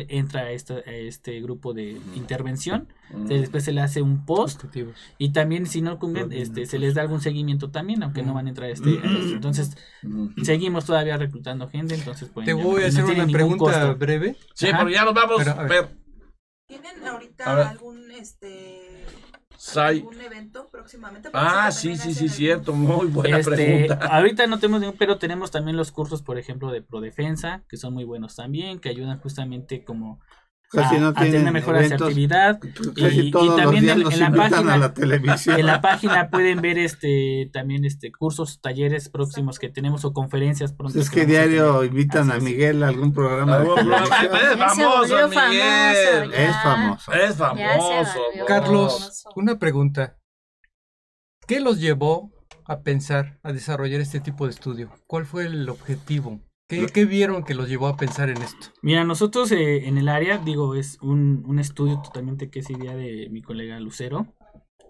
Speaker 5: entra a, esta- a este grupo de intervención, se- después se le hace un post
Speaker 3: objetivos.
Speaker 5: y también si no cumplen, este, se les da algún seguimiento también, aunque no van a entrar a este, a este. Entonces, seguimos todavía reclutando gente, entonces pueden
Speaker 3: Te
Speaker 5: llamar,
Speaker 3: voy a hacer una pregunta
Speaker 5: costo.
Speaker 3: breve.
Speaker 4: Sí,
Speaker 5: Ajá.
Speaker 4: porque ya nos vamos.
Speaker 3: Pero, a ver.
Speaker 1: ¿Tienen
Speaker 4: A
Speaker 1: ahorita
Speaker 4: ver.
Speaker 1: algún este
Speaker 4: Sai.
Speaker 1: algún evento próximamente?
Speaker 4: Ah, sí, sí, sí,
Speaker 1: algún-
Speaker 4: cierto. Muy buena
Speaker 5: Este,
Speaker 4: pregunta.
Speaker 5: ahorita no tenemos ningún, pero tenemos también los cursos, por ejemplo, de Prodefensa, que son muy buenos también, que ayudan justamente como
Speaker 2: Casi
Speaker 5: a,
Speaker 2: no
Speaker 5: a tener
Speaker 2: tienen
Speaker 5: una mejor
Speaker 2: eventos.
Speaker 5: asertividad.
Speaker 2: Casi
Speaker 5: Y- y
Speaker 2: todos los
Speaker 5: también
Speaker 2: días
Speaker 5: en-
Speaker 2: nos
Speaker 5: en la página-
Speaker 2: a la televisión.
Speaker 5: En la página pueden ver este también este cursos, talleres próximos que tenemos o conferencias pronto.
Speaker 2: Pues es
Speaker 5: que
Speaker 2: que diario invitan
Speaker 5: Así
Speaker 2: a. Miguel a algún programa de televisión.
Speaker 4: Es famoso, Miguel.
Speaker 2: Es famoso.
Speaker 4: Es famoso. ¿no?
Speaker 3: Carlos, una pregunta. ¿Qué los llevó a pensar, a desarrollar este tipo de estudio? ¿Cuál fue el objetivo? ¿Qué, qué vieron que los llevó a pensar en esto?
Speaker 5: Mira, nosotros eh, en el área, digo, es un, un estudio totalmente que es idea de mi colega Lucero.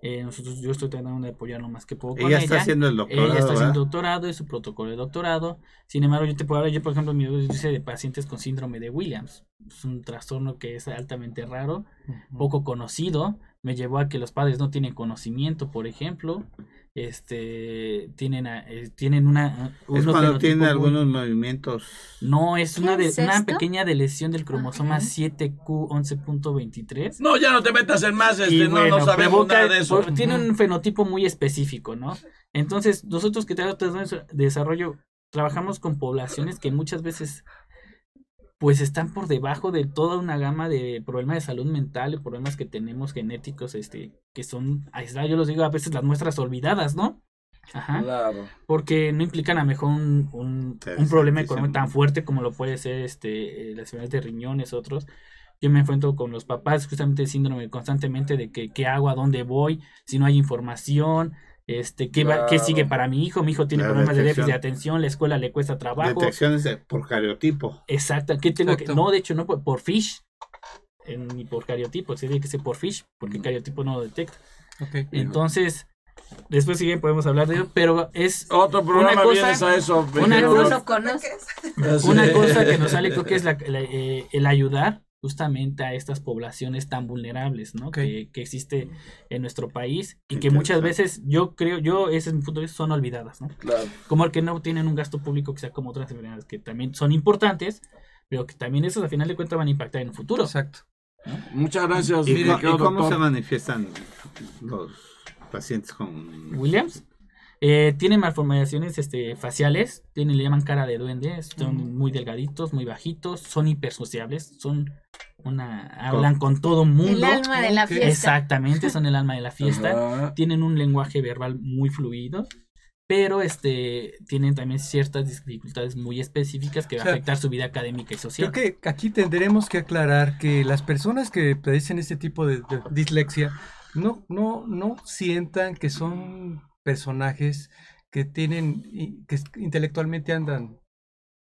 Speaker 5: Eh, nosotros, yo estoy tratando de apoyar lo más que puedo con
Speaker 2: Ella
Speaker 5: ella.
Speaker 2: está haciendo el doctorado.
Speaker 5: Ella está haciendo
Speaker 2: ¿verdad?
Speaker 5: doctorado, es su protocolo de doctorado. Sin embargo, yo te puedo hablar, yo por ejemplo, mi yo hice de pacientes con síndrome de Williams. Es un trastorno que es altamente raro, poco conocido. Me llevó a que los padres no tienen conocimiento, por ejemplo. Este, tienen, a- eh, tienen una...
Speaker 2: Es cuando tiene
Speaker 5: fenotipos muy-
Speaker 2: algunos movimientos.
Speaker 5: no, es
Speaker 6: ¿Qué
Speaker 5: una, de,
Speaker 6: es
Speaker 5: una pequeña lesión del cromosoma
Speaker 6: Ajá.
Speaker 5: 7Q11.23.
Speaker 4: No, ya no te metas en más, este, no,
Speaker 5: bueno,
Speaker 4: no sabemos
Speaker 5: provoca-
Speaker 4: nada de eso.
Speaker 5: por- tiene un fenotipo muy específico, ¿no? Entonces, nosotros que tenemos de desarrollo, trabajamos con poblaciones que muchas veces pues están por debajo de toda una gama de problemas de salud mental y problemas que tenemos genéticos, este, que son, ahí está, yo los digo a veces las muestras olvidadas, ¿no? Ajá.
Speaker 4: Claro.
Speaker 5: porque no implican a lo mejor un, un, un problema económico tan fuerte como lo puede ser este eh, las enfermedades de riñones otros. Yo me enfrento con los papás justamente el síndrome constantemente de que qué hago a dónde voy si no hay información este qué va, qué sigue para mi hijo mi hijo tiene
Speaker 2: La
Speaker 5: problemas de déficit de atención la escuela le cuesta trabajo
Speaker 2: Detecciones de- por cariotipo.
Speaker 5: exacto qué tengo que no de hecho no por, por fish en- ni por cariotipo tiene que ser por fish porque
Speaker 4: Ujú.
Speaker 5: cariotipo no lo detecta entonces, Después sí podemos hablar de ello, pero es
Speaker 4: Otro programa
Speaker 5: cosa-
Speaker 4: vienes a eso.
Speaker 5: una
Speaker 6: No
Speaker 5: cosa-
Speaker 4: Doc.
Speaker 6: lo
Speaker 5: una cosa que nos sale creo que es la- la, eh, el ayudar justamente a estas poblaciones tan vulnerables, ¿no? Que, que existe en nuestro país y que muchas veces yo creo, yo ese es mi punto de vista, son olvidadas, ¿no?
Speaker 4: Claro.
Speaker 5: Como el que no tienen un gasto público que sea como otras enfermedades que también son importantes, pero que también esos a final de cuentas van a impactar en el futuro.
Speaker 3: Exacto.
Speaker 4: Muchas gracias,
Speaker 2: ¿Y, y cómo se manifiestan los pacientes con...
Speaker 5: Williams. Eh, tienen malformaciones este, faciales, tienen, le llaman cara de duende, son muy delgaditos, muy bajitos, son hipersociables, son una, hablan con todo
Speaker 6: El
Speaker 5: mundo.
Speaker 6: alma de la fiesta.
Speaker 5: Exactamente, son el alma de la fiesta.
Speaker 4: Ajá.
Speaker 5: Tienen un lenguaje verbal muy fluido, pero este tienen también ciertas dificultades muy específicas que va
Speaker 3: O sea,
Speaker 5: a afectar su vida académica y social.
Speaker 3: Creo que aquí tendremos que aclarar que las personas que padecen este tipo de, de dislexia no, no, no sientan que son personajes que tienen, que intelectualmente andan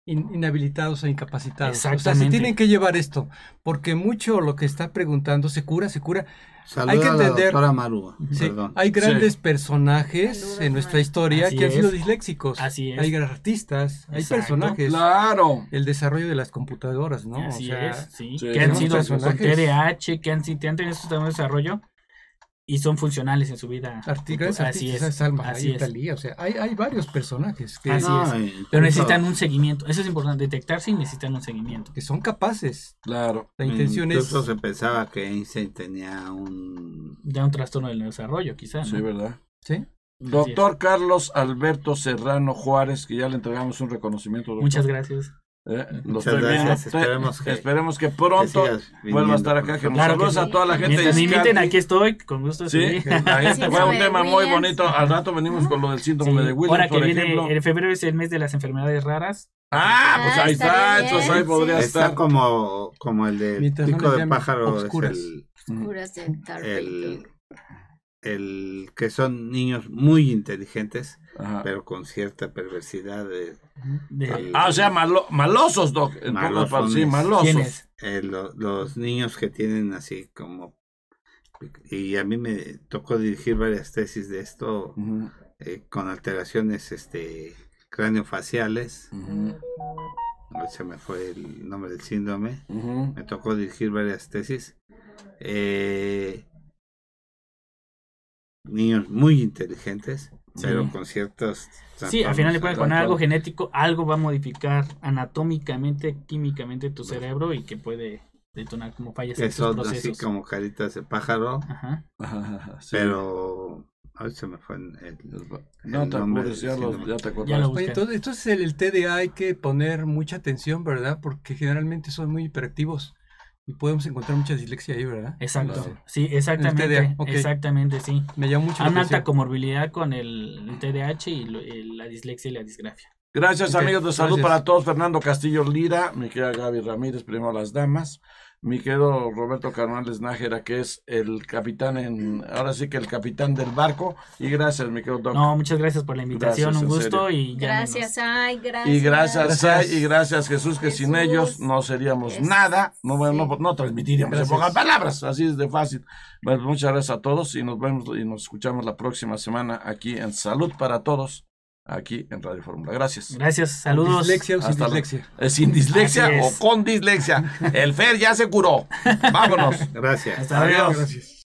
Speaker 3: in- inhabilitados o incapacitados. O sea, se
Speaker 5: Exactamente.
Speaker 3: tienen que llevar esto, porque mucho lo que está preguntando se cura, se cura.
Speaker 2: Saluda
Speaker 3: Hay que
Speaker 2: a la
Speaker 3: entender-
Speaker 2: doctora Maru,
Speaker 3: Sí, hay grandes
Speaker 4: Sí.
Speaker 3: personajes
Speaker 6: Saludos,
Speaker 3: en nuestra historia que han sido disléxicos.
Speaker 5: Así es.
Speaker 3: Hay artistas, hay personajes.
Speaker 4: Claro.
Speaker 3: El desarrollo de las computadoras, ¿no? O
Speaker 5: Así
Speaker 3: sea,
Speaker 5: es, sí.
Speaker 4: sí,
Speaker 5: que han sido con
Speaker 3: personajes.
Speaker 5: TDAH, que han, que han tenido este desarrollo y son funcionales en su vida.
Speaker 3: Arti- grandes
Speaker 5: Así es.
Speaker 3: Salma
Speaker 5: así es.
Speaker 3: Talía, o sea, hay, hay varios personajes que,
Speaker 5: Así
Speaker 2: No,
Speaker 5: es.
Speaker 2: incluso-
Speaker 5: Pero necesitan un seguimiento. Eso es importante, detectarse y necesitan un seguimiento.
Speaker 3: que son capaces.
Speaker 4: Claro.
Speaker 3: La intención es...
Speaker 2: Incluso se pensaba que Einstein tenía un...
Speaker 5: De un trastorno del desarrollo, quizás.
Speaker 4: Sí, ¿verdad?
Speaker 3: ¿sí?
Speaker 4: Doctor Carlos Alberto Serrano Juárez, que ya le entregamos un reconocimiento. doctor.
Speaker 5: Muchas gracias.
Speaker 4: Eh, lo
Speaker 2: Muchas
Speaker 4: estoy
Speaker 2: gracias,
Speaker 4: viendo.
Speaker 2: esperemos que-
Speaker 4: esperemos que
Speaker 2: que
Speaker 4: pronto vuelva a estar acá. Que nos
Speaker 5: Claro que
Speaker 4: saludos
Speaker 5: sí.
Speaker 4: a toda la gente
Speaker 5: Mientras
Speaker 4: de
Speaker 5: me inviten, aquí estoy, con gusto.
Speaker 4: Sí,
Speaker 5: sí.
Speaker 4: la gente fue un tema muy bonito. Al rato venimos con lo del síndrome
Speaker 5: Sí.
Speaker 4: de Williams,
Speaker 5: Ahora que
Speaker 4: por
Speaker 5: viene,
Speaker 4: ejemplo.
Speaker 5: en febrero es el mes de las enfermedades raras.
Speaker 4: Ah, pues
Speaker 6: Ah,
Speaker 4: ahí
Speaker 6: estaría
Speaker 4: está,
Speaker 6: bien,
Speaker 4: entonces ahí
Speaker 6: sí.
Speaker 4: podría
Speaker 2: Está
Speaker 4: estar.
Speaker 2: como, como el de pico de pájaro, es
Speaker 3: obscuras.
Speaker 2: el, el, el que son niños muy inteligentes,
Speaker 4: Ajá.
Speaker 2: pero con cierta perversidad. De,
Speaker 5: De,
Speaker 4: Ah, o sea, malo- malosos, Doc. Palabras, Sí, malosos.
Speaker 5: ¿Quién es?
Speaker 2: eh, lo- los niños que tienen así como... Y a mí me tocó dirigir varias tesis de esto eh, con alteraciones este craneofaciales.
Speaker 4: ujú,
Speaker 2: Ahí Se me fue el nombre del síndrome. me tocó dirigir varias tesis. Eh, niños muy inteligentes, pero
Speaker 5: Sí.
Speaker 2: con ciertos...
Speaker 5: Sí, al final de cuentas, con algo genético, algo va a modificar anatómicamente, químicamente tu cerebro y que puede detonar como fallas en
Speaker 2: que
Speaker 5: tus
Speaker 2: son así
Speaker 5: procesos.
Speaker 2: como caritas de pájaro,
Speaker 5: Ajá.
Speaker 4: Ajá, sí.
Speaker 2: pero... Ahí se me fue el...
Speaker 4: No
Speaker 2: el
Speaker 4: te
Speaker 2: nombre
Speaker 4: ya, lo-
Speaker 2: síndrome.
Speaker 4: ya te acordás.
Speaker 5: Ya lo
Speaker 3: Oye,
Speaker 5: busqué.
Speaker 3: entonces, entonces el, el TDA hay que poner mucha atención, ¿verdad? Porque generalmente son muy hiperactivos y podemos encontrar mucha dislexia ahí, ¿verdad?
Speaker 5: Exacto.
Speaker 4: Claro.
Speaker 5: Sí, exactamente. Exactamente, sí.
Speaker 3: Me llama mucho la
Speaker 5: Una
Speaker 3: atención.
Speaker 5: alta comorbilidad con el, el TDAH y lo- el- la dislexia y la disgrafia.
Speaker 4: Gracias amigos de salud
Speaker 3: gracias.
Speaker 4: para todos. Fernando Castillo Lira, mi querida Gaby Ramírez, primero las damas. Mi querido Roberto Carnales Nájera, que es el capitán en, ahora sí que el capitán del barco. Y gracias, mi querido Doc.
Speaker 5: No, muchas gracias por la invitación,
Speaker 4: Gracias,
Speaker 5: un gusto
Speaker 4: serio.
Speaker 5: y
Speaker 6: Gracias, ay, gracias.
Speaker 4: Y gracias,
Speaker 3: Gracias.
Speaker 4: Sai, y gracias Jesús, que sin ellos no seríamos
Speaker 6: Es-
Speaker 4: nada, no, bueno, no,
Speaker 6: sí.
Speaker 4: no transmitiríamos en
Speaker 3: Gracias.
Speaker 4: pocas palabras, así es de fácil. Bueno, muchas gracias a todos y nos vemos y nos escuchamos la próxima semana aquí en Salud para Todos, aquí en Radio Fórmula. Gracias.
Speaker 5: Gracias, saludos.
Speaker 3: Dislexia o sin
Speaker 4: Hasta la-
Speaker 3: dislexia.
Speaker 4: Eh, sin dislexia o con dislexia. El Fer ya se curó. Vámonos.
Speaker 2: Gracias.
Speaker 5: Hasta luego.
Speaker 4: Adiós.
Speaker 3: Gracias.